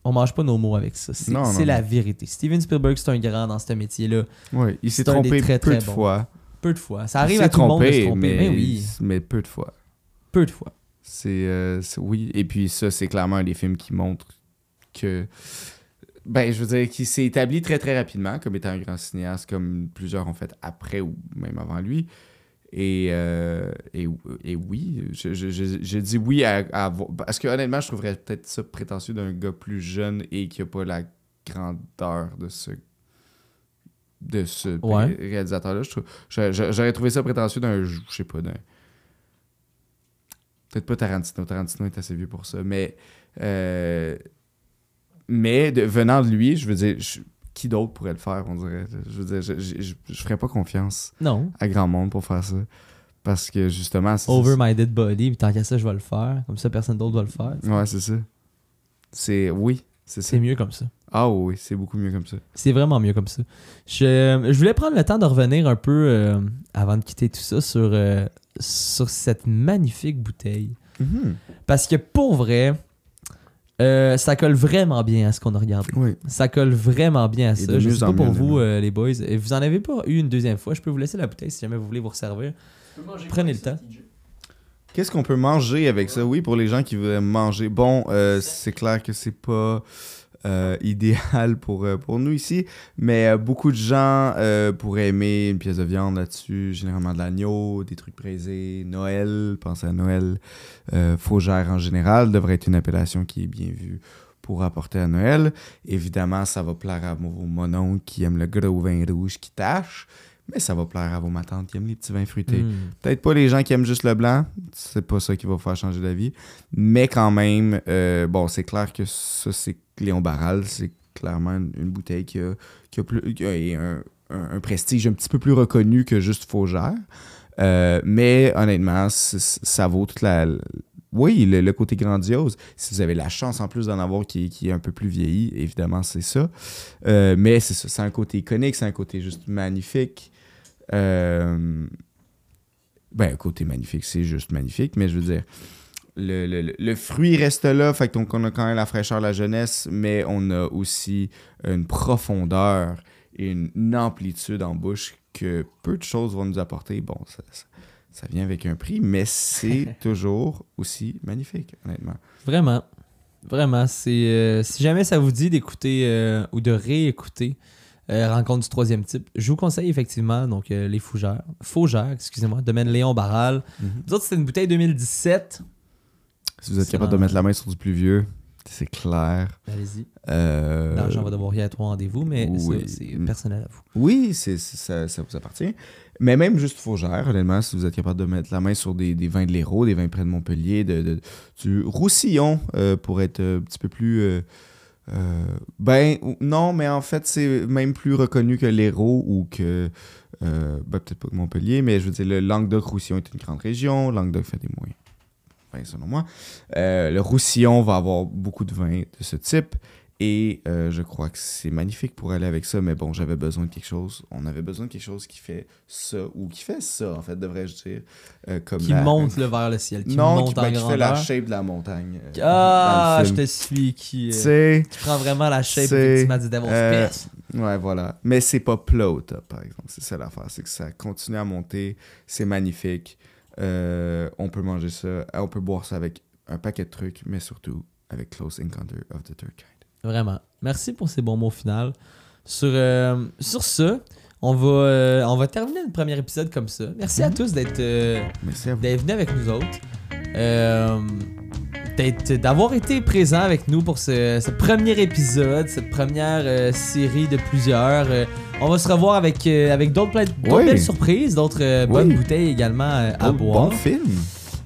on mange pas nos mots avec ça. C'est la vérité. Steven Spielberg, c'est un grand dans ce métier-là. Ouais, il s'est trompé très, peu très de bons. fois. Peu de fois. Ça arrive à tout le monde de se tromper. Mais, Mais oui, mais peu de fois. peu de fois. C'est euh, c'est- oui et puis ça c'est clairement un des films qui montre que ben je veux dire qu'il s'est établi très très rapidement comme étant un grand cinéaste comme plusieurs ont fait après ou même avant lui et euh, et, et oui je, je, je, je dis oui à, parce que honnêtement je trouverais peut-être ça prétentieux d'un gars plus jeune et qui a pas la grandeur de ce de ce Ouais. réalisateur-là. J'aurais trouvé ça prétentieux d'un, je sais pas, d'un. Peut-être pas Tarantino. Tarantino est assez vieux pour ça. Mais. euh, mais de- venant de lui, je veux dire, je- qui d'autre pourrait le faire, on dirait? Je veux dire, je, je, je, je ferais pas confiance Non. à grand monde pour faire ça. Parce que justement. c'est- Over my dead body, puis tant qu'à ça, je vais le faire. Comme ça, personne d'autre va le faire. Ouais, c'est ça. C'est. Oui, c'est ça. C'est mieux comme ça. Ah oui, c'est beaucoup mieux comme ça. C'est vraiment mieux comme ça. Je, je voulais prendre le temps de revenir un peu, euh, avant de quitter tout ça, sur, euh, sur cette magnifique bouteille. Parce que pour vrai, euh, ça colle vraiment bien à ce qu'on a regardé. Oui. Ça colle vraiment bien à Et ça. Je mieux sais pas pour vous, euh, les boys. Et vous en avez pas eu une deuxième fois? Je peux vous laisser la bouteille si jamais vous voulez vous resservir. Prenez le temps. Qu'est-ce qu'on peut manger avec ça? Oui, pour les gens qui veulent manger. Bon, euh, c'est clair que c'est pas euh, idéal pour, euh, pour nous ici. Mais euh, beaucoup de gens pourraient aimer une pièce de viande là-dessus, généralement de l'agneau, des trucs braisés, Noël, pensez à Noël. Faugère en général devrait être une appellation qui est bien vue pour apporter à Noël. Évidemment, ça va plaire à vos mononcles qui aiment le gros vin rouge qui tâche, mais ça va plaire à vos matantes qui aiment les petits vins fruités. Mm. Peut-être pas les gens qui aiment juste le blanc, c'est pas ça qui va vous faire changer d'avis. Mais quand même, euh, bon, c'est clair que ça, c'est Léon Barral, c'est clairement une, une bouteille qui a, qui a plus, qui a un, un- un prestige un petit peu plus reconnu que juste Faugère. Euh, mais honnêtement, ça vaut toute la. Oui, le, le côté grandiose. Si vous avez la chance en plus d'en avoir qui, qui est un peu plus vieilli, évidemment, c'est ça. Euh, mais c'est ça, c'est un côté iconique, c'est un côté juste magnifique. Euh, ben, côté magnifique, c'est juste magnifique, mais je veux dire, le, le- le- fruit reste là, fait que donc on a quand même la fraîcheur de la jeunesse, mais on a aussi une profondeur et une, une amplitude en bouche que peu de choses vont nous apporter. Bon, ça, ça- ça vient avec un prix, mais c'est toujours aussi magnifique, honnêtement. Vraiment. Vraiment. C'est, euh, si jamais ça vous dit d'écouter euh, ou de réécouter euh, Rencontre du troisième type, je vous conseille effectivement donc euh, les Fougères. Faugères, excusez-moi, domaine Léon Barral. Nous autres, c'était une bouteille 2017. Si vous êtes capable de mettre la main sur du plus vieux, c'est clair. Allez-y. Euh, L'argent va devoir y être au rendez-vous, mais oui. c'est personnel à vous. Oui, c'est, ça, ça vous appartient. Mais même juste Faugère, honnêtement, si vous êtes capable de mettre la main sur des, des vins de l'Hérault, des vins près de Montpellier, de, de- du Roussillon, euh, pour être un petit peu plus... euh, ben, non, mais en fait, c'est même plus reconnu que l'Hérault ou que... euh, ben, peut-être pas que Montpellier, mais je veux dire, le Languedoc-Roussillon est une grande région. Languedoc fait des. Enfin, selon moi. Euh, le Roussillon va avoir beaucoup de vins de ce type. Et euh, je crois que c'est magnifique pour aller avec ça, mais bon, j'avais besoin de quelque chose. On avait besoin de quelque chose qui fait ça, ou qui fait ça, en fait, devrais-je dire. euh, comme Qui la- monte le vers le ciel, qui non, monte qui, en ben, qui fait la shape de la montagne. euh, Ah, je te suis, qui, Tu qui prend vraiment la shape effectivement du Devil's Pit. ouais, voilà. Mais c'est pas plat au top, par exemple. C'est ça l'affaire, c'est que ça continue à monter. C'est magnifique. On peut manger ça, on peut boire ça avec un paquet de trucs, mais surtout avec Close Encounter of the Third Kind. Vraiment. Merci pour ces bons mots finaux. Sur, euh, sur ce, on va, euh, on va terminer le premier épisode comme ça. Merci à tous d'être euh, d'être venus avec nous autres. Euh, D'avoir été présent avec nous pour ce, ce premier épisode, cette première euh, série de plusieurs. Euh, on va se revoir avec, euh, avec d'autres Oui. belles surprises, d'autres Oui. bonnes bouteilles également à boire. Bon film.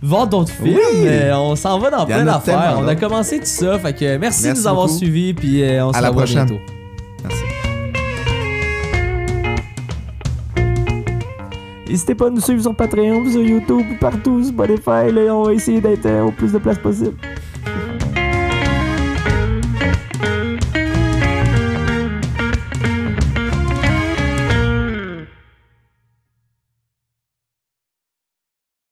Voir d'autres films. Oui. euh, on s'en va dans plein d'affaires. On a commencé tout ça. Fait que merci, de nous avoir beaucoup. suivis. Puis euh, on se À la revoit prochaine. bientôt. Merci. N'hésitez pas à nous suivre sur Patreon, sur YouTube, partout, Spotify. Là, on va essayer d'être euh, au plus de place possible.